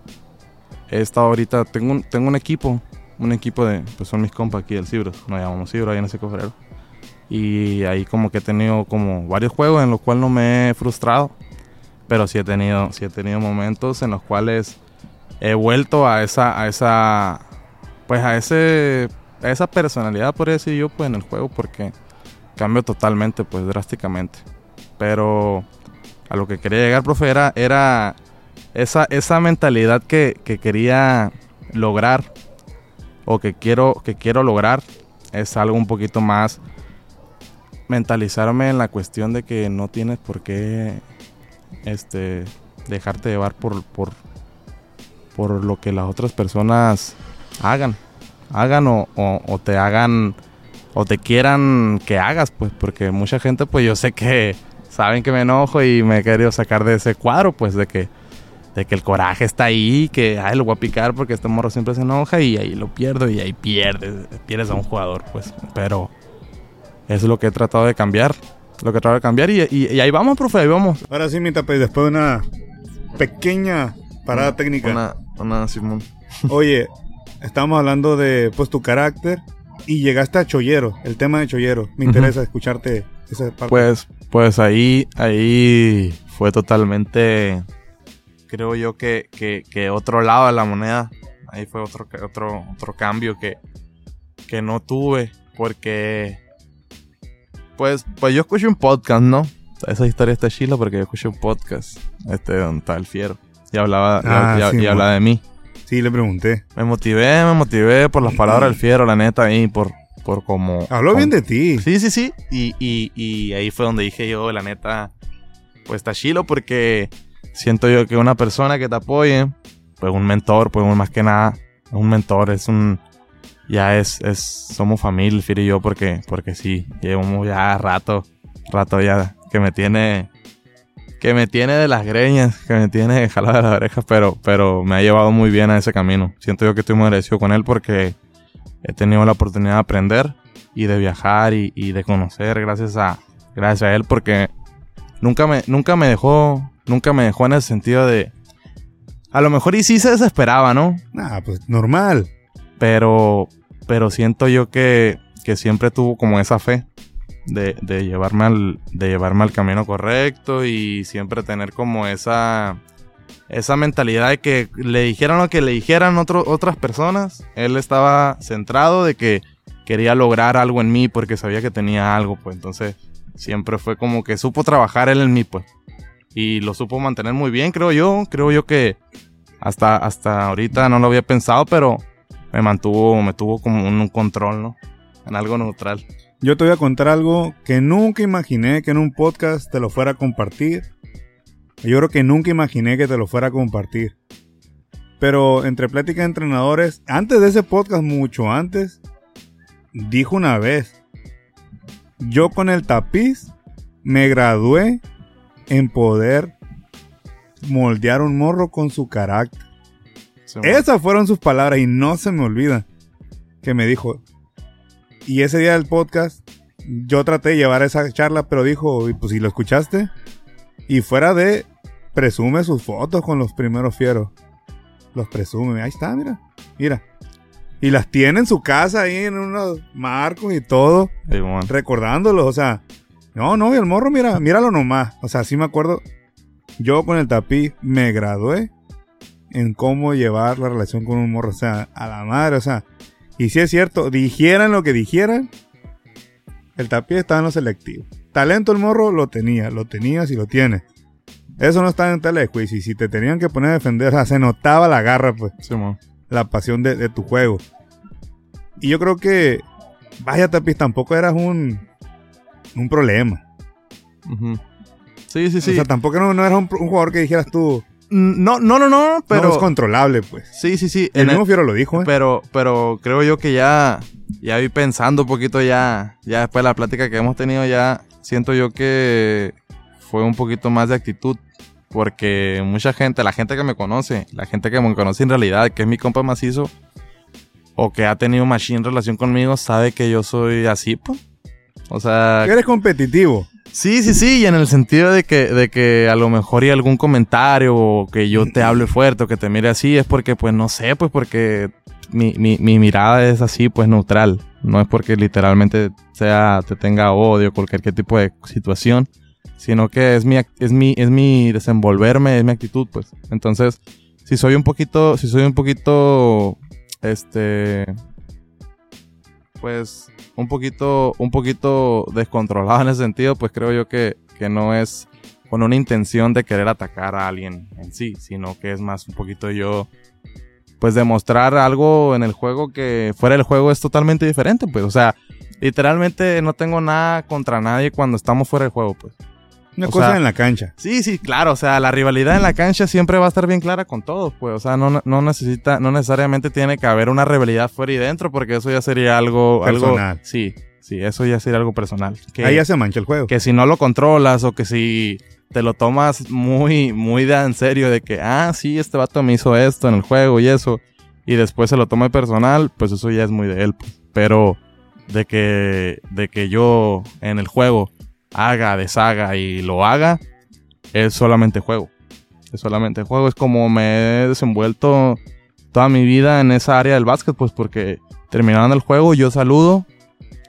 he estado ahorita tengo un, tengo un equipo, un equipo de pues son mis compas aquí del Cibros, nos llamamos Cibros ahí en ese cofrero. Y ahí como que he tenido como varios juegos en los cuales no me he frustrado. Pero sí he tenido, sí he tenido momentos en los cuales he vuelto a esa, a esa, pues a ese, a esa personalidad, por decir yo, pues en el juego, porque cambio totalmente, pues drásticamente. Pero a lo que quería llegar, profe, era, era esa, esa mentalidad que, que quería lograr o que quiero, que quiero lograr es algo un poquito más mentalizarme en la cuestión de que no tienes por qué este dejarte llevar por por por lo que las otras personas hagan hagan o, o- te hagan o te quieran que hagas pues porque mucha gente pues yo sé que saben que me enojo y me he querido sacar de ese cuadro pues de que de que el coraje está ahí, que ay, lo voy a picar porque este morro siempre se enoja y ahí lo pierdo y ahí pierdes, pierdes a un jugador, pues. Pero es lo que he tratado de cambiar, lo que he tratado de cambiar y, y- y ahí vamos, profe, ahí vamos. Ahora sí, mi tape, después de una pequeña parada técnica. Una, una Simón. Oye, estábamos hablando de pues tu carácter y llegaste a Chollero, el tema de Chollero. Me interesa escucharte esa parte. Pues, pues ahí, ahí fue totalmente, creo yo que, que, que otro lado de la moneda. Ahí fue otro, otro, otro cambio que, que no tuve porque, pues, pues yo escuché un podcast, ¿no? Esa historia está chila porque yo escuché un podcast, este, donde está el fiero. Y hablaba, y- Ah, y, sí, y hablaba de mí. Sí, le pregunté. Me motivé, me motivé por las palabras del fiero, la neta, ahí, por, por como... Habló bien de ti. Sí, sí, sí. Y, y, y ahí fue donde dije yo, la neta, pues está chilo porque siento yo que una persona que te apoye, pues un mentor, pues más que nada, un mentor es un... Ya es, es, somos familia, el Fir y yo, porque, porque sí, llevamos ya rato, rato ya que me tiene, que me tiene de las greñas, que me tiene jalado de las orejas, pero, pero me ha llevado muy bien a ese camino. Siento yo que estoy muy agradecido con él porque he tenido la oportunidad de aprender y de viajar y, y de conocer gracias a, gracias a él porque nunca me, nunca me dejó, nunca me dejó en el sentido de, a lo mejor y sí se desesperaba, ¿no? Nah, pues normal. pero pero siento yo que, que siempre tuvo como esa fe de, llevarme al de llevarme al camino correcto y siempre tener como esa esa mentalidad de que le dijeran lo que le dijeran otro- otras personas. Él estaba centrado de que quería lograr algo en mí porque sabía que tenía algo pues. Entonces siempre fue como que supo trabajar él en mí pues. Y lo supo mantener muy bien creo yo. Creo yo que hasta hasta ahorita no lo había pensado pero me mantuvo, me tuvo como un, control, ¿no? En algo neutral. Yo te voy a contar algo que nunca imaginé que en un podcast te lo fuera a compartir. Yo creo que nunca imaginé que te lo fuera a compartir. Pero entre plática de entrenadores, antes de ese podcast, mucho antes, dijo una vez, yo con el tapiz me gradué en poder moldear un morro con su carácter. Sí, Esas fueron sus palabras y no se me olvida que me dijo. Y ese día del podcast, yo traté de llevar esa charla, pero dijo, "Y pues si lo escuchaste. Y fuera de, presume sus fotos con los primeros fieros. Los presume, ahí está, mira, mira. Y las tiene en su casa ahí en unos marcos y todo, Sí, recordándolos, o sea. No, no, y el morro, mira, míralo nomás. O sea, sí me acuerdo. Yo con el tapiz me gradué en cómo llevar la relación con un morro. O sea, a la madre, o sea. Y si es cierto, dijeran lo que dijeran, el tapiz estaba en lo selectivo. Talento el morro lo tenía, lo tenías y lo tienes. Eso no está en tela de juicio. Y si te tenían que poner a defender, o sea, se notaba la garra, pues, Sí, la pasión de, de tu juego. Y yo creo que, vaya tapiz, tampoco eras un, un problema. Sí, sí, sí. O sea, tampoco no, no eras un, un jugador que dijeras tú, no, no, no, no, pero pero... es controlable, pues. sí, sí, sí. El en mismo Fiero lo dijo, ¿eh? Pero, pero creo yo que ya, ya vi pensando un poquito ya, ya después de la plática que hemos tenido ya, siento yo que fue un poquito más de actitud. Porque mucha gente, la gente que me conoce, la gente que me conoce en realidad, que es mi compa macizo, o que ha tenido machine relación conmigo, sabe que yo soy así, pues. O sea, Eres competitivo. Sí, sí, sí, y en el sentido de que, de que a lo mejor y algún comentario o que yo te hable fuerte o que te mire así es porque, pues no sé, pues porque mi, mi, mi mirada es así, pues neutral. No es porque literalmente sea, te tenga odio, cualquier tipo de situación, sino que es mi, es mi, es mi desenvolverme, es mi actitud, pues. Entonces, si soy un poquito, si soy un poquito, este, pues un poquito, un poquito descontrolado en ese sentido, pues creo yo que, que no es con una intención de querer atacar a alguien en sí, sino que es más un poquito yo, pues demostrar algo en el juego que fuera del juego es totalmente diferente, pues, o sea, literalmente no tengo nada contra nadie cuando estamos fuera del juego, pues. Una O cosa sea, en la cancha. Sí, sí, claro, o sea, la rivalidad en la cancha siempre va a estar bien clara con todos, pues, o sea, no, no necesita, no necesariamente tiene que haber una rivalidad fuera y dentro, porque eso ya sería algo, Personal. algo, sí, sí, eso ya sería algo personal. Que, Ahí ya se mancha el juego. que si no lo controlas o que si, te lo tomas muy, muy de en serio, de que, ah, sí, este vato me hizo esto en el juego y eso, y después se lo toma personal, pues eso ya es muy de él. pues. Pero de que, de que yo en el juego haga, deshaga y lo haga, es solamente juego. Es solamente juego. Es como me he desenvuelto toda mi vida en esa área del básquet, pues porque terminando el juego yo saludo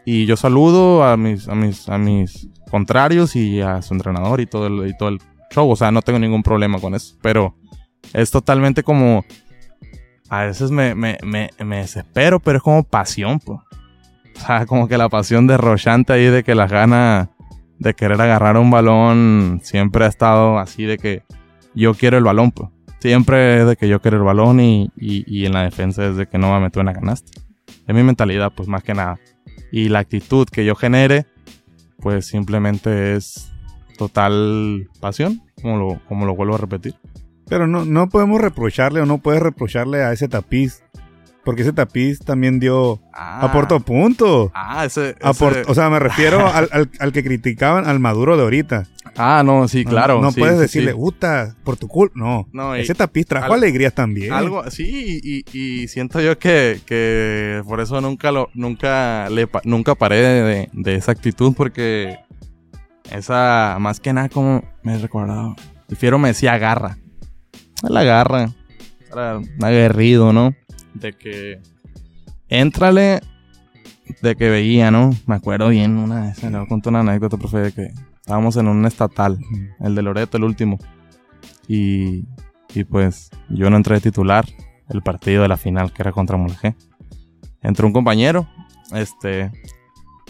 y yo saludo a mis, a mis, a mis contrarios y a su entrenador y todo el, y todo el show. O sea, no tengo ningún problema con eso. Pero es totalmente como. A veces me, me, me, me desespero, pero es como pasión, pues. O sea, como que la pasión derrochante ahí de que las ganas de querer agarrar un balón siempre ha estado así de que yo quiero el balón, pues. Siempre es de que yo quiero el balón y, y, y en la defensa es de que no me meto en la canasta. Es mi mentalidad, pues más que nada. Y la actitud que yo genere, pues simplemente es total pasión, como lo, como lo vuelvo a repetir. Pero no, no podemos reprocharle o no puedes reprocharle a ese tapiz. Porque ese tapiz también dio. Aportó puntos. Ah, ese. Ese- o sea, me refiero al, al- al que criticaban al Maduro de ahorita. Ah, no, sí, claro. No, no sí, puedes sí, decirle, sí. puta, por tu culpa. No. No, ese tapiz trajo algo- alegrías también. Algo, sí, y, y siento yo que, que por eso nunca lo, nunca le, nunca paré de, de esa actitud porque esa, más que nada como me he recordado, el fiero me decía garra, la garra, era un aguerrido, ¿no? De que, éntrale, de que veía, ¿no? Me acuerdo bien una vez, le voy a contar una anécdota, profe, de que estábamos en un estatal, el de Loreto, el último. Y, y pues yo no entré de titular el partido de la final que era contra Mulegé. Entró un compañero, este,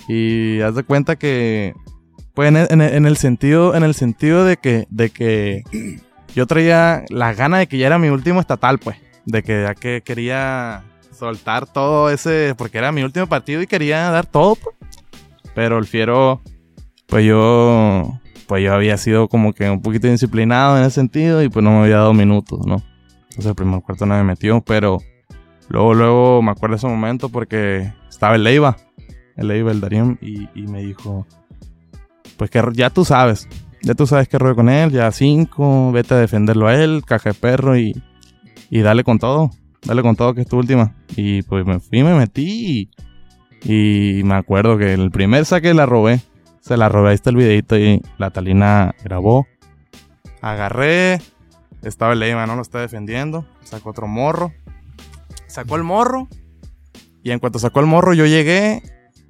y haz de cuenta que, pues en el, en el- en el sentido, en el sentido de que, de que yo traía la gana de que ya era mi último estatal, pues, de que ya que quería soltar todo ese, porque era mi último partido y quería dar todo, pues. Pero el fiero, pues yo, pues yo había sido como que un poquito disciplinado en ese sentido y pues no me había dado minutos, ¿no? Entonces el primer cuarto no me metió, pero luego, luego me acuerdo de ese momento porque estaba el Leiva, el Leiva, el Darío, y, me dijo, pues que ya tú sabes, ya tú sabes qué rollo con él, ya cinco, vete a defenderlo a él, caja de perro y, y dale con todo, dale con todo que es tu última. Y pues me fui, me metí y, me acuerdo que el primer saque la robé, se la robé, ahí está el videito y la Talina grabó. Agarré, estaba el Leiva, ¿no? Lo está defendiendo, sacó otro morro, sacó el morro y en cuanto sacó el morro yo llegué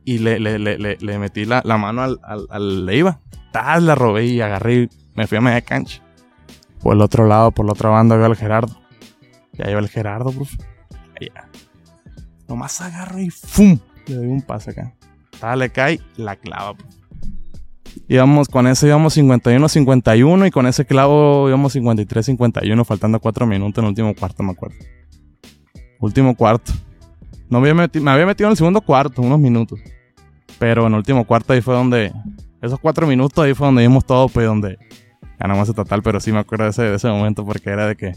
y le, le, le, le, metí la, la mano al, al, Leiva. Tal, la robé y agarré me fui a media cancha. Por el otro lado, por la otra banda, veo al Gerardo. Ya iba el Gerardo, profe. Ya. Nomás agarro y ¡fum! Le doy un pase acá. Tal, le cae, la clava, profe. Íbamos, con ese íbamos 51-51 y con ese clavo íbamos 53-51, faltando 4 minutos en el último cuarto, me acuerdo. Último cuarto. No había meti- me había metido en el segundo cuarto, unos minutos. Pero en el último cuarto ahí fue donde. Esos cuatro minutos ahí fue donde vimos todo, pues donde ganamos el total. Pero sí me acuerdo de ese, de ese momento porque era de que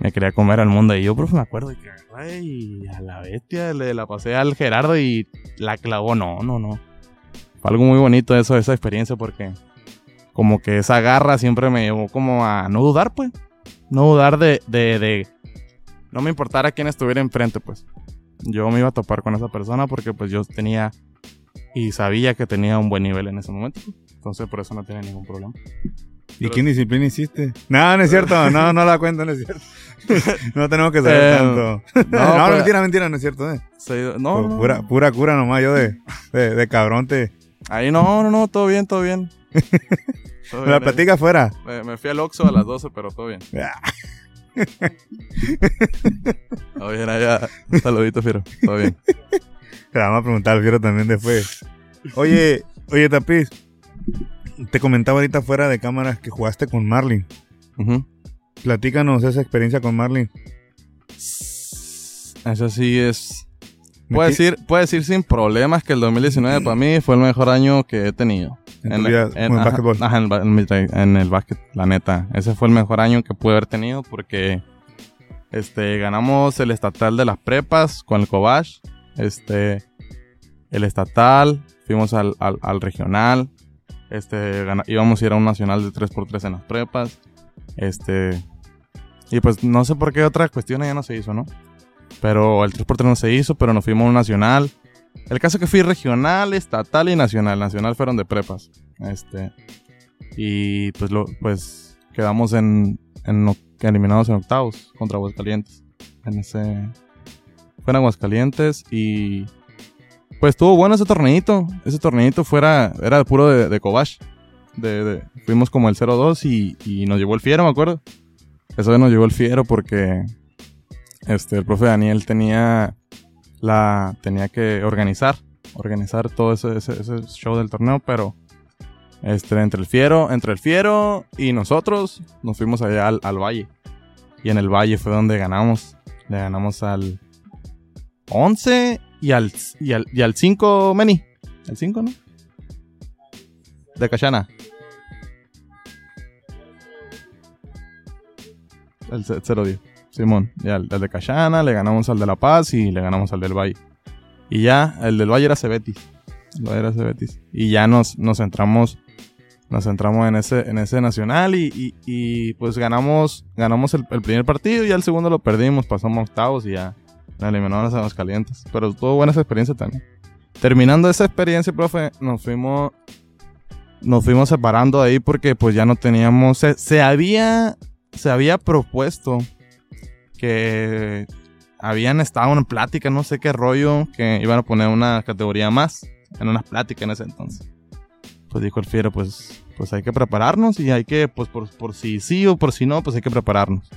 me quería comer al mundo. Y yo, profe, me acuerdo que agarré y a la bestia le la pasé al Gerardo y la clavó. No, no, no. Fue algo muy bonito eso, esa experiencia porque como que esa garra siempre me llevó como a no dudar, pues. No dudar de, de, de no me importara quién estuviera enfrente, pues. Yo me iba a topar con esa persona porque pues yo tenía y sabía que tenía un buen nivel en ese momento. Entonces por eso no tenía ningún problema. ¿Y qué disciplina hiciste? No, no es cierto. No, no la cuento, no es cierto. no tenemos que saber Eh, tanto. no, No, pues- mentira, mentira, no es cierto. Eh. No, no, Pura, pura cura nomás yo de, de, de cabrón te... Ahí no, no, no, todo bien, todo bien. Todo la platica afuera. Me, me fui al Oxxo a las 12, pero todo bien. Todo bien allá. Un saludito, Fiero. Todo bien. Te vamos a preguntar al fiero también después. Oye, oye, Tapiz. Te comentaba ahorita afuera de cámaras que jugaste con Marlin. Ujú. Platícanos esa experiencia con Marlin. Eso sí es... Puedo decir, puedo decir sin problemas que el 2019 para mí fue el mejor año que he tenido. En vida el básquetbol. ajá, en, el básquet, la neta. Ese fue el mejor año que pude haber tenido porque este, ganamos el estatal de las prepas con el Cobach. Este, el estatal, fuimos al, al, al regional. Este, íbamos a ir a un nacional de 3x3 en las prepas. Este, y pues no sé por qué otra cuestión ya no se hizo, ¿no? Pero el 3x3 no se hizo, pero nos fuimos a un nacional. El caso que fui regional, estatal y nacional. Nacional fueron de prepas. Este, y pues, lo, pues quedamos en, en eliminados en octavos contra Aguascalientes. En ese, fue en Aguascalientes y pues estuvo bueno ese torneito. Ese torneito fuera, era puro de, de Kovash. De- fuimos como el 0-2 y, y nos llevó el fiero, me acuerdo. Eso nos llevó el fiero porque este, el profe Daniel tenía la tenía que organizar organizar todo ese, show del torneo, pero este, entre el fiero, entre el fiero y nosotros nos fuimos allá al, al valle. Y en el valle fue donde ganamos. Le ganamos al 11 y al, y al, y al 5, Meni. ¿El 5, no? De Cachana. El 0-10. Simón. Y al, al de Cachana, le ganamos al de La Paz y le ganamos al del Valle. Y ya, el del Valle era Cebetis. El Valle era Cebetis. Y ya nos, nos centramos. Nos centramos en ese, en ese nacional y, y- y, pues ganamos, ganamos el, el primer partido y ya el segundo lo perdimos, pasamos octavos y ya eliminaron a los calientes. Pero tuvo buena esa experiencia también. Terminando esa experiencia, profe, nos fuimos, nos fuimos separando de ahí porque pues ya no teníamos, se, se había, se había propuesto que habían estado en plática, no sé qué rollo, que iban a poner una categoría más en una plática en ese entonces. Pues dijo el fiero, pues, pues hay que prepararnos y hay que, pues por, por si sí o por si no, pues hay que prepararnos.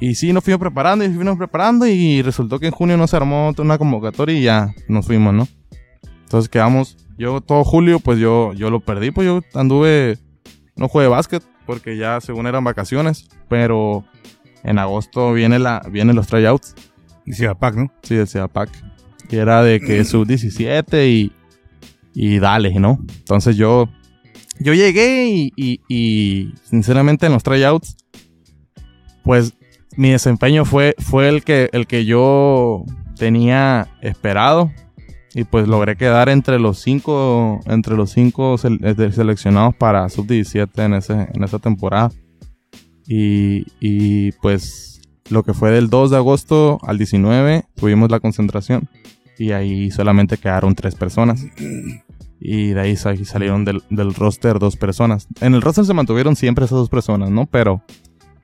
Y sí, nos fuimos preparando y fuimos preparando y resultó que en junio no se armó una convocatoria y ya nos fuimos, ¿no? Entonces quedamos, yo todo julio, pues yo, yo lo perdí, pues yo anduve, no jugué básquet porque ya según eran vacaciones, pero en agosto viene la, vienen los tryouts, Y Ciudad Pac, ¿no? sí, del CEAPAC, y era de que sub 17 y, y dale, ¿no? Entonces yo, yo llegué y, y, y sinceramente en los tryouts, pues mi desempeño fue, fue el, que, el que yo tenía esperado. Y pues logré quedar entre los cinco, entre los cinco eh, seleccionados para sub-17 en, ese, en esa temporada. Y, y pues lo que fue del 2 de agosto al 19 tuvimos la concentración. Y ahí solamente quedaron tres personas. Y de ahí sal- salieron del, del roster dos personas. En el roster se mantuvieron siempre esas dos personas, ¿no? Pero,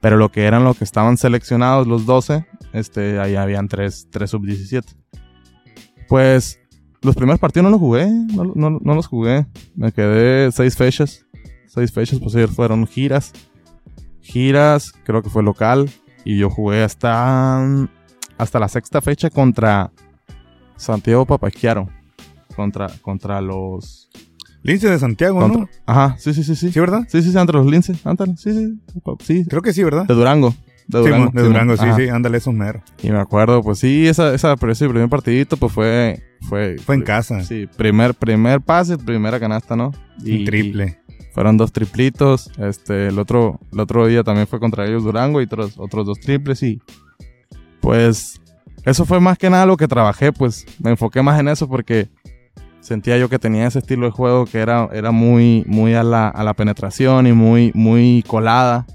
pero lo que eran los que estaban seleccionados, los 12, este, ahí habían tres, tres sub-17. Pues los primeros partidos no los jugué, no, no- no los jugué. Me quedé seis fechas. Seis fechas, pues ellos fueron giras. Giras, creo que fue local. Y yo jugué hasta, hasta la sexta fecha contra Santiago Papaquiaro. Contra, contra los... Lince de Santiago, contra- ¿no? Ajá, sí, sí, sí, sí. ¿Sí, verdad? Sí, sí, sí, entre los linces. Ándale, sí, sí. Sí, Creo que sí, ¿verdad? de Durango. De Durango. de sí, Durango, sí, ajá. sí, ándale, esos mero. Y me acuerdo, pues sí, esa, esa, pero ese primer partidito, pues fue, fue, Fue en casa. Sí, primer, primer pase, primera canasta, ¿no? Un triple. y fueron dos triplitos. Este, el otro, el otro día también fue contra ellos Durango y otros, otros dos triples y pues eso fue más que nada lo que trabajé, pues me enfoqué más en eso porque sentía yo que tenía ese estilo de juego que era, era muy, muy a la, a la penetración y muy, muy colada.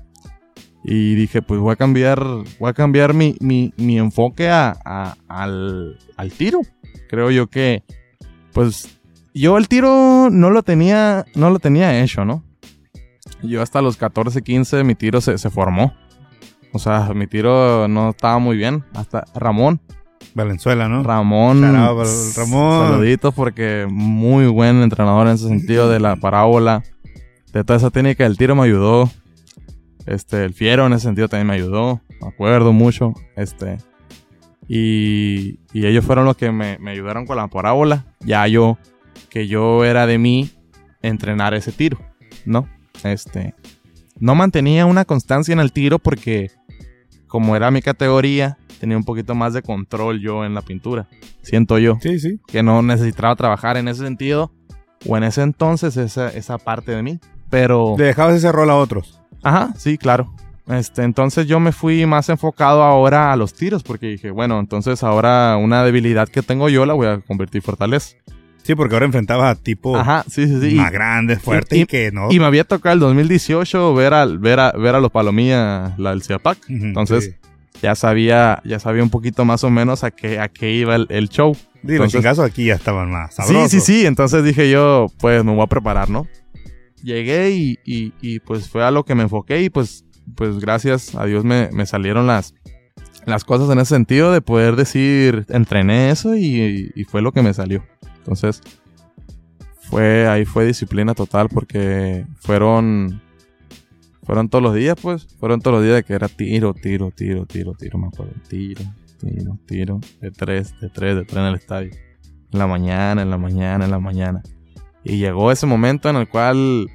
Y dije, pues voy a cambiar, voy a cambiar mi, mi, mi enfoque a, a- al, al tiro. Creo yo que, pues, yo el tiro no lo tenía, no lo tenía hecho, ¿no? Yo hasta los 14, 15 mi tiro se, se formó. O sea, mi tiro no estaba muy bien. Hasta Ramón. Valenzuela, ¿no? Ramón. Ramón. Saluditos porque muy buen entrenador en ese sentido de la parábola. De toda esa técnica del tiro me ayudó. Este, el fiero en ese sentido también me ayudó. Me acuerdo mucho. Este. Y, y ellos fueron los que me, me ayudaron con la parábola. Ya yo, que yo era de mí, entrenar ese tiro, ¿no? Este. No mantenía una constancia en el tiro porque, como era mi categoría, tenía un poquito más de control yo en la pintura. Siento yo Sí, sí. que no necesitaba trabajar en ese sentido o en ese entonces esa, esa parte de mí. Pero, Le dejabas ese rol a otros. Ajá, sí, claro. Este, entonces yo me fui más enfocado ahora a los tiros porque dije, bueno, entonces ahora una debilidad que tengo yo la voy a convertir en fortaleza. Sí, porque ahora enfrentaba a tipos Ajá, sí, sí, sí. más grandes, fuertes y, que no. Y me había tocado el 2018 ver, al, ver, a, ver a los Palomilla, la del CIAPAC. Ujú, Entonces, sí. ya sabía, ya sabía un poquito más o menos a qué, a qué iba el, el show. Sí, los Entonces- chingazos aquí ya estaban más Sí, sabrosos. sí, sí. Entonces dije yo, pues me voy a preparar, ¿no? Llegué y, pues fue a lo que me enfoqué y pues, pues gracias a Dios me, me salieron las, las cosas en ese sentido de poder decir, entrené eso y, y fue lo que me salió. Entonces, fue, ahí fue disciplina total porque fueron, fueron todos los días, pues, fueron todos los días de que era tiro, tiro, tiro, tiro, tiro, me acuerdo, tiro, tiro, tiro, de tres, de tres, de tres en el estadio. En la mañana, en la mañana, en la mañana. Y llegó ese momento en el cual,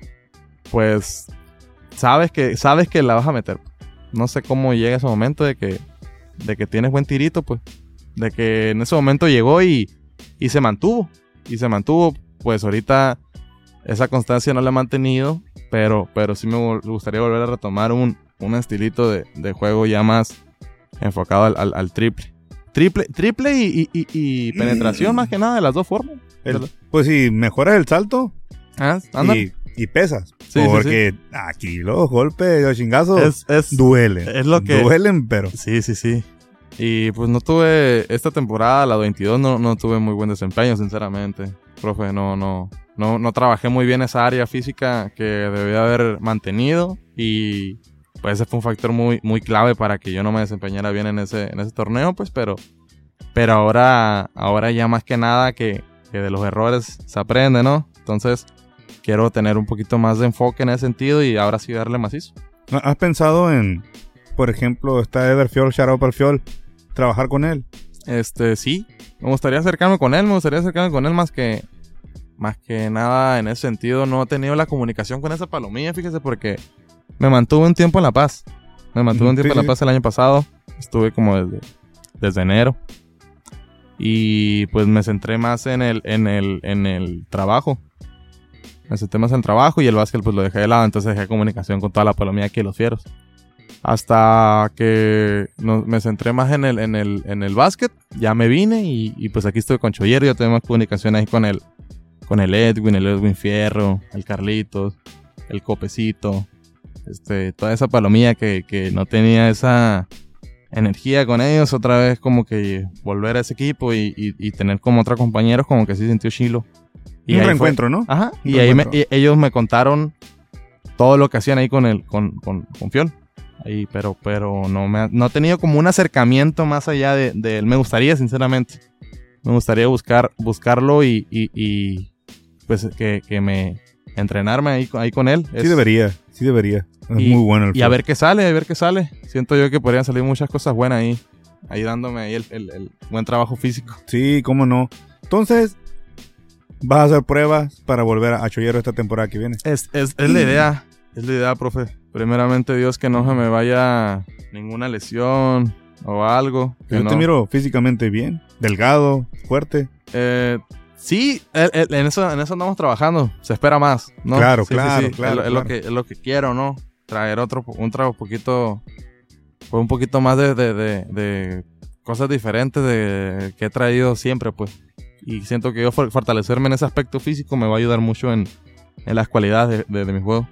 pues, sabes que, sabes que la vas a meter. No sé cómo llega ese momento de que, de que tienes buen tirito, pues. De que en ese momento llegó y, y se mantuvo. Y se mantuvo, pues ahorita esa constancia no la he mantenido, pero, pero sí me gustaría volver a retomar un, un estilito de, de juego ya más enfocado al- al triple. Triple, triple y, y- y- y penetración más que nada de las dos formas. El- pues si mejoras el salto Ah, y, y pesas. Sí, sí, porque aquí los golpes, los chingazos Es, es, duelen. es lo que- Duelen, pero... Sí, sí, sí. Y pues no tuve, esta temporada, la 22, no, no tuve muy buen desempeño, sinceramente. Profe, no, no, no, no trabajé muy bien esa área física que debía haber mantenido. Y pues ese fue un factor muy, muy clave para que yo no me desempeñara bien en ese, en ese torneo, pues, pero, pero ahora, ahora ya más que nada que, que de los errores se aprende, ¿no? Entonces, quiero tener un poquito más de enfoque en ese sentido y ahora sí darle macizo. ¿Has pensado en, por ejemplo, está Everfiol, Shout al Fiol, trabajar con él? Este, sí. Me gustaría acercarme con él, me gustaría acercarme con él más que. Más que nada en ese sentido. No he tenido la comunicación con esa palomilla, fíjese, porque me mantuve un tiempo en La Paz. Me mantuve un tiempo sí, en La. Paz el año pasado. Estuve como desde, desde enero. Y pues me centré más en el, en el, en el trabajo. Me centré más en el trabajo y el básquet pues lo dejé de lado. Entonces dejé comunicación con toda la palomilla aquí de los fieros. Hasta que no- me centré más en el, en el, en el básquet, ya me vine y, y, pues aquí estoy con Choyero, ya tenemos comunicación ahí con el, con el Edwin, el Edwin Fierro, el Carlitos, el Copecito, este, toda esa palomilla que, que no tenía esa energía con ellos, otra vez como que volver a ese equipo y, y- y tener como otros compañeros como que sí sintió chilo. Y un fue- reencuentro, ¿no? Ajá. Un Y ahí me- y ellos me contaron todo lo que hacían ahí con el, con, con, con Fiol. Ahí, pero, pero no me ha- no he tenido como un acercamiento más allá de, de él. Me gustaría, sinceramente. Me gustaría buscar, buscarlo y, y, y, pues que, que me entrenarme ahí, con- ahí con él. Sí debería, sí debería. Es Y- muy bueno el y a ver qué sale, a ver qué sale. Siento yo que podrían salir muchas cosas buenas ahí. Ahí dándome ahí el, el- el buen trabajo físico. Sí, cómo no. Entonces, vas a hacer pruebas para volver a Chollero esta temporada que viene. Es, es, es la idea, es la idea, profe. Primeramente, Dios, que no se me vaya ninguna lesión o algo. que Yo no. te miro físicamente bien, delgado, fuerte. Eh, sí, eh, eh, en eso, en eso andamos trabajando. Se espera más, ¿no? Claro, Sí, claro, sí. claro, Es, lo- que, es lo que quiero, ¿no? Traer otro, un trago poquito, pues un poquito más de, de, de, de cosas diferentes de que he traído siempre, pues. Y siento que yo for- fortalecerme en ese aspecto físico me va a ayudar mucho en, en las cualidades de, de, de mi juego.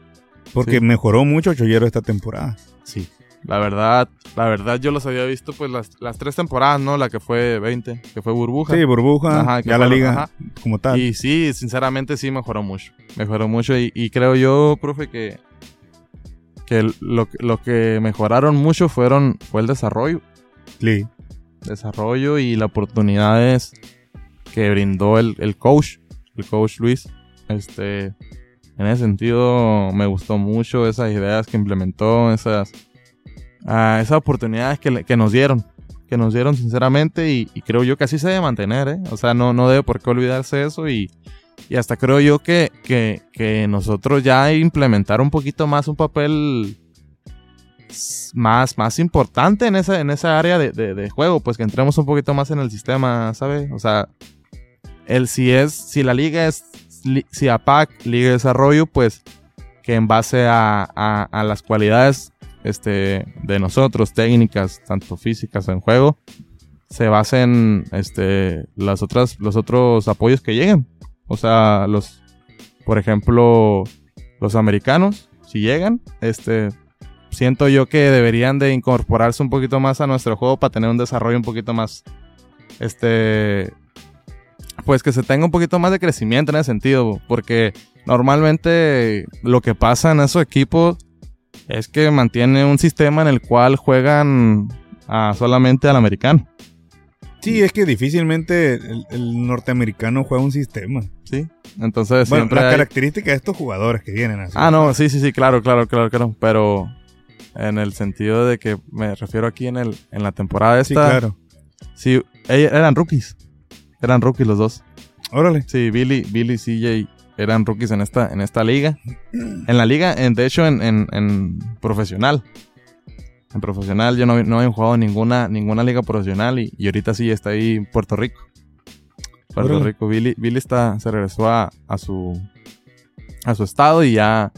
Porque mejoró mucho Chollero esta temporada. Sí. La verdad, la verdad yo los había visto pues las, las tres temporadas, ¿no? La que fue 20, que fue burbuja. Sí, burbuja, Ajá, que ya la liga ajá. como tal. Y sí, sinceramente sí mejoró mucho. Mejoró mucho y, y creo yo, profe, que, que lo, que- lo que mejoraron mucho fueron, fue el desarrollo. Sí. Desarrollo y las oportunidades que brindó el, el coach, el coach Luis. Este, en ese sentido me gustó mucho esas ideas que implementó, esas, ah, esas oportunidades que, que nos dieron. Que nos dieron sinceramente y, creo yo que así se debe mantener, ¿eh? O sea, no, no debe por qué olvidarse eso y, y hasta creo yo que, que, que nosotros ya implementar un poquito más un papel más, más importante en esa, en esa área de, de- juego, pues que entremos un poquito más en el sistema, ¿sabes? O sea, el si es, si la liga es, si APAC, Liga de Desarrollo, pues que en base a, a, a las cualidades este, de nosotros, técnicas, tanto físicas en juego, se basen este las otras los otros apoyos que lleguen. O sea, los por ejemplo, los americanos si llegan, este siento yo que deberían de incorporarse un poquito más a nuestro juego para tener un desarrollo un poquito más este pues que se tenga un poquito más de crecimiento en ese sentido, porque normalmente lo que pasa en esos equipos es que mantiene un sistema en el cual juegan solamente al americano. Sí, es que difícilmente el, norteamericano juega un sistema. Sí, entonces bueno, siempre. características de estos jugadores que vienen así. Ah, no, sí, sí, sí, claro, claro, claro, claro. Pero en el sentido de que me refiero aquí en, el, en la temporada esta. Sí, claro. Sí, eran rookies. Eran rookies los dos. Órale. Sí, Billy, Billy CJ eran rookies en esta, en esta liga. En la liga, en, de hecho, en, en, profesional. En profesional yo no, no había jugado ninguna, ninguna liga profesional y, ahorita sí está ahí en Puerto Rico. Puerto Rico. Billy, Billy está, se regresó a, a, su a su estado y ya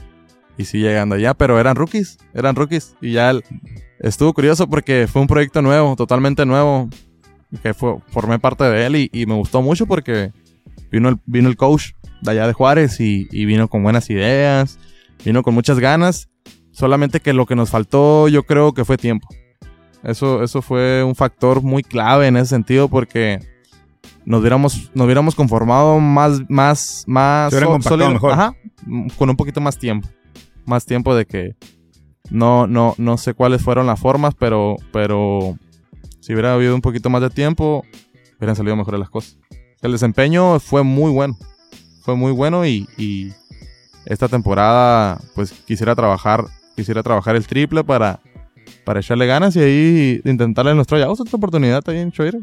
y sí llegando allá, pero eran rookies, eran rookies y ya estuvo curioso porque fue un proyecto nuevo, totalmente nuevo, que fue, formé parte de él y, me gustó mucho porque vino el, vino el coach de allá de Juárez y, y vino con buenas ideas, vino con muchas ganas Solamente que lo que nos faltó yo creo que fue tiempo. Eso, eso fue un factor muy clave en ese sentido porque nos hubiéramos, nos hubiéramos conformado más, más, más mejor. Ajá, con un poquito más tiempo. Más tiempo de que no, no, no sé cuáles fueron las formas, pero, pero si hubiera habido un poquito más de tiempo, hubieran salido mejores las cosas. El desempeño fue muy bueno. Fue muy bueno y, y esta temporada pues quisiera trabajar quisiera trabajar el triple para, para echarle ganas y ahí intentarle en nuestro ya otra oportunidad también, Choir,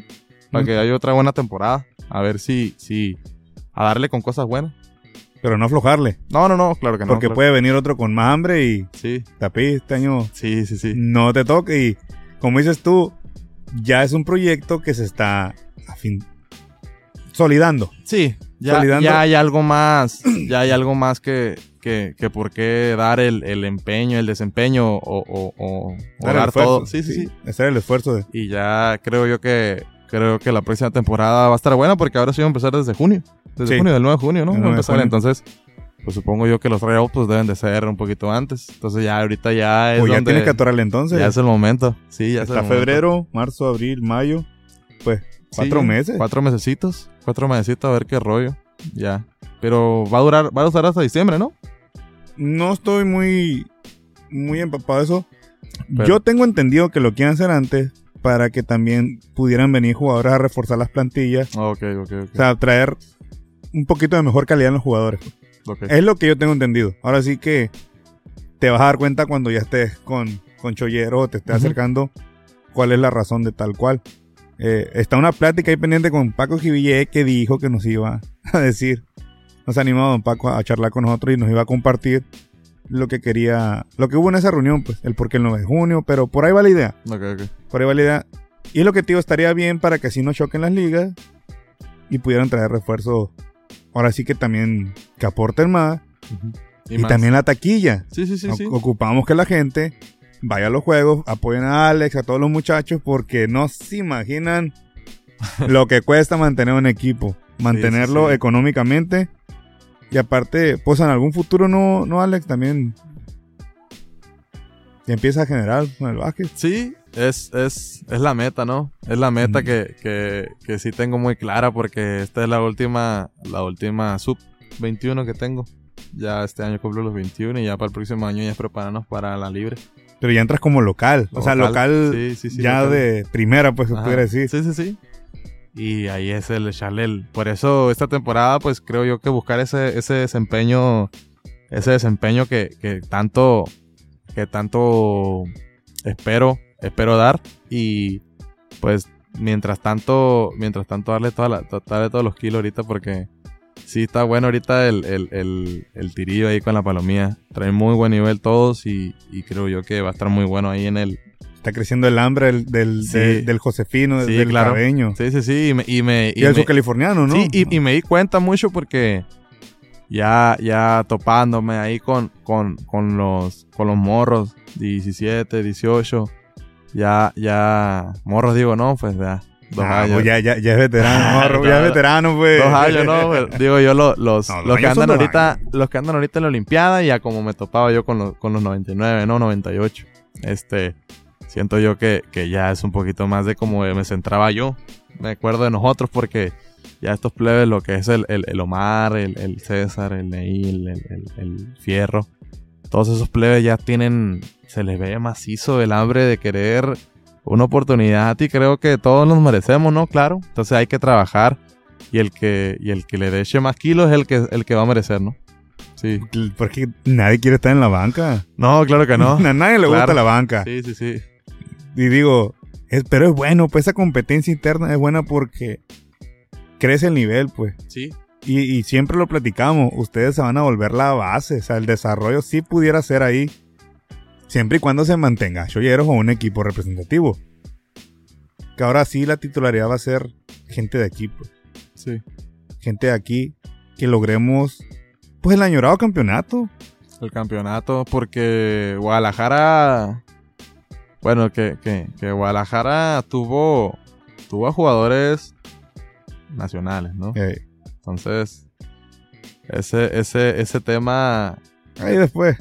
para que haya otra buena temporada. A ver si, si, a darle con cosas buenas. Pero no aflojarle. No, no, no, claro que no. Porque puede venir otro con más hambre y sí. tapi este año. Sí, sí, sí. No te toque y como dices tú, ya es un proyecto que se está a fin solidando. Sí, ya, ya hay algo más, ya hay algo más que, que, que por qué dar el, el, empeño, el desempeño o, o, dar, todo. Sí, sí, sí, Hacer el esfuerzo. De... Y ya creo yo que creo que la próxima temporada va a estar buena porque ahora sí va a empezar desde junio. Desde junio, del 9 de junio, ¿no? Va a empezar. Entonces, pues supongo yo que los rayos pues deben de ser un poquito antes. Entonces ya ahorita ya es pues ya donde... tiene que atorarle entonces. Ya es el momento. Sí, ya Está febrero, marzo, abril, mayo. Pues, cuatro meses. Cuatro mesecitos. Cuatro mesecitos a ver qué rollo. Ya. Pero va a durar, va a durar hasta diciembre, ¿no? no estoy muy, muy empapado de eso. Yo tengo entendido que lo quieren hacer antes para que también pudieran venir jugadores a reforzar las plantillas. Ok, ok, ok. O sea, traer un poquito de mejor calidad en los jugadores. Es lo que yo tengo entendido. Ahora sí que te vas a dar cuenta cuando ya estés con, con Chollero o te estés acercando cuál es la razón de tal cual. Eh, está una plática ahí pendiente con Paco Giville que dijo que nos iba a decir nos ha animado Don Paco a charlar con nosotros y nos iba a compartir lo que quería, lo que hubo en esa reunión, pues, el por qué el 9 de junio, pero por ahí va la idea. Por ahí va la idea. Y es lo que te digo, estaría bien para que así no choquen las ligas y pudieran traer refuerzos. Ahora sí que también que aporten más. Y, también la taquilla. Sí, sí, sí, sí. Ocupamos que la gente vaya a los juegos, apoyen a Alex, a todos los muchachos, porque no se imaginan lo que cuesta mantener un equipo. Mantenerlo económicamente y aparte, pues en algún futuro no, no Alex, también empieza a generar con el básquet. Sí, es, es, es la meta, ¿no? Es la meta que, que, que, sí tengo muy clara porque esta es la última, la última sub 21 que tengo. Ya este año cumplo los 21 y ya para el próximo año ya es prepararnos para la libre. Pero ya entras como local, o sea, local ya de primera, pues se pudiera decir. Sí, sí, sí. Y ahí es el echarle Por eso esta temporada, pues creo yo que buscar ese, ese desempeño, ese desempeño que, que tanto, que tanto espero, espero dar. Y pues mientras tanto, mientras tanto darle, toda la, darle todos los kilos ahorita porque sí está bueno ahorita el, el, el, el tirillo ahí con la palomía. Traen muy buen nivel todos y, y creo yo que va a estar muy bueno ahí en el, Está creciendo el hambre del, del, Josefino, del claro. Sí, sí, sí. Y me. Y, me, y, el californiano, ¿no? Sí, y, me di cuenta mucho porque ya, ya topándome ahí con, con, con, los, con los morros, 17, 18. Ya, ya. Morros digo, no, pues ya. Dos Ah, años. pues ya, ya, ya es veterano, ya es veterano, pues. Dos años, ¿no? güey? Digo yo, lo- los, No, los que andan ahorita, los que andan ahorita en la Olimpiada, ya como me topaba yo con los, con los 99, ¿no? 98. Este, siento yo que, que ya es un poquito más de como me centraba yo. Me acuerdo de nosotros porque ya estos plebes, lo que es el, el, el Omar, el, el César, el Neil, el, el, el Fierro, todos esos plebes ya tienen, se les ve macizo el hambre de querer una oportunidad y creo que todos nos merecemos, ¿no? Claro. Entonces hay que trabajar y el que, y el que le deche más kilos es el que, el que va a merecer, ¿no? Sí. Porque nadie quiere estar en la banca. No, claro que no. A nadie le Claro. gusta la banca. Sí, sí, sí. Y digo, es, pero es bueno, pues esa competencia interna es buena porque crece el nivel, pues. Sí. Y, y siempre lo platicamos, ustedes se van a volver la base, o sea, el desarrollo sí pudiera ser ahí, siempre y cuando se mantenga Cholleros o un equipo representativo. Que ahora sí la titularidad va a ser gente de aquí, pues. Sí. Gente de aquí que logremos, pues, el añorado campeonato. El campeonato, porque Guadalajara. Bueno, que, que, que Guadalajara tuvo. Tuvo a jugadores nacionales, ¿no? Entonces. Ese, ese, ese tema. ahí después.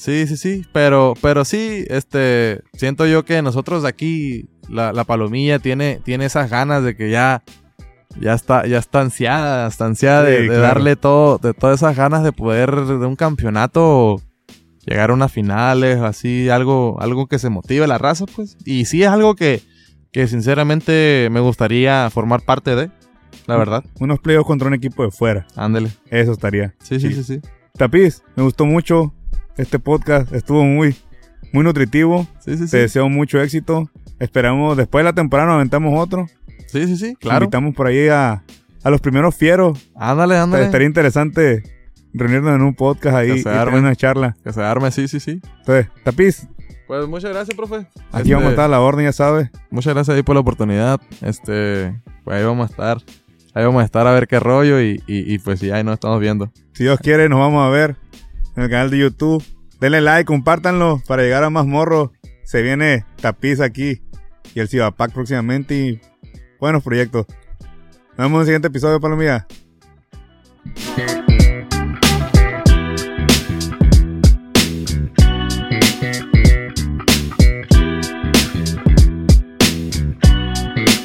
Sí, sí, sí. Pero, pero sí, este. Siento yo que nosotros de aquí. La, la palomilla tiene, tiene esas ganas de que ya. Ya está, ya está ansiada, está ansiada de, Sí, de claro. darle todo, de todas esas ganas de poder de un campeonato llegar a unas finales, así, algo, algo que se motive la raza, pues. Y sí es algo que, que sinceramente me gustaría formar parte de, la verdad. Unos playoffs contra un equipo de fuera. Ándele. Eso estaría. Sí, sí, Sí. sí, sí. Tapiz, me gustó mucho este podcast. Estuvo muy, muy nutritivo. Sí, sí, Te sí. deseo mucho éxito. Esperamos, después de la temporada nos aventamos otro. Sí, sí, sí, claro. Invitamos por ahí a, a los primeros fieros. Ándale, ándale. Estaría interesante reunirnos en un podcast ahí Que y se tener una charla. Que se arme, sí, sí, sí. Entonces, Tapiz, Pues muchas gracias, profe. aquí Este, vamos a estar a la orden, ya sabes. Muchas gracias ahí por la oportunidad. Este, pues ahí vamos a estar. Ahí vamos a estar a ver qué rollo y, y, y pues sí, ahí nos estamos viendo. Si Dios quiere, nos vamos a ver en el canal de YouTube. Denle like, compártanlo para llegar a más morros. Se viene Tapiz aquí y el Cibapac próximamente y buenos proyectos. Nos vemos en el siguiente episodio, Palomilla.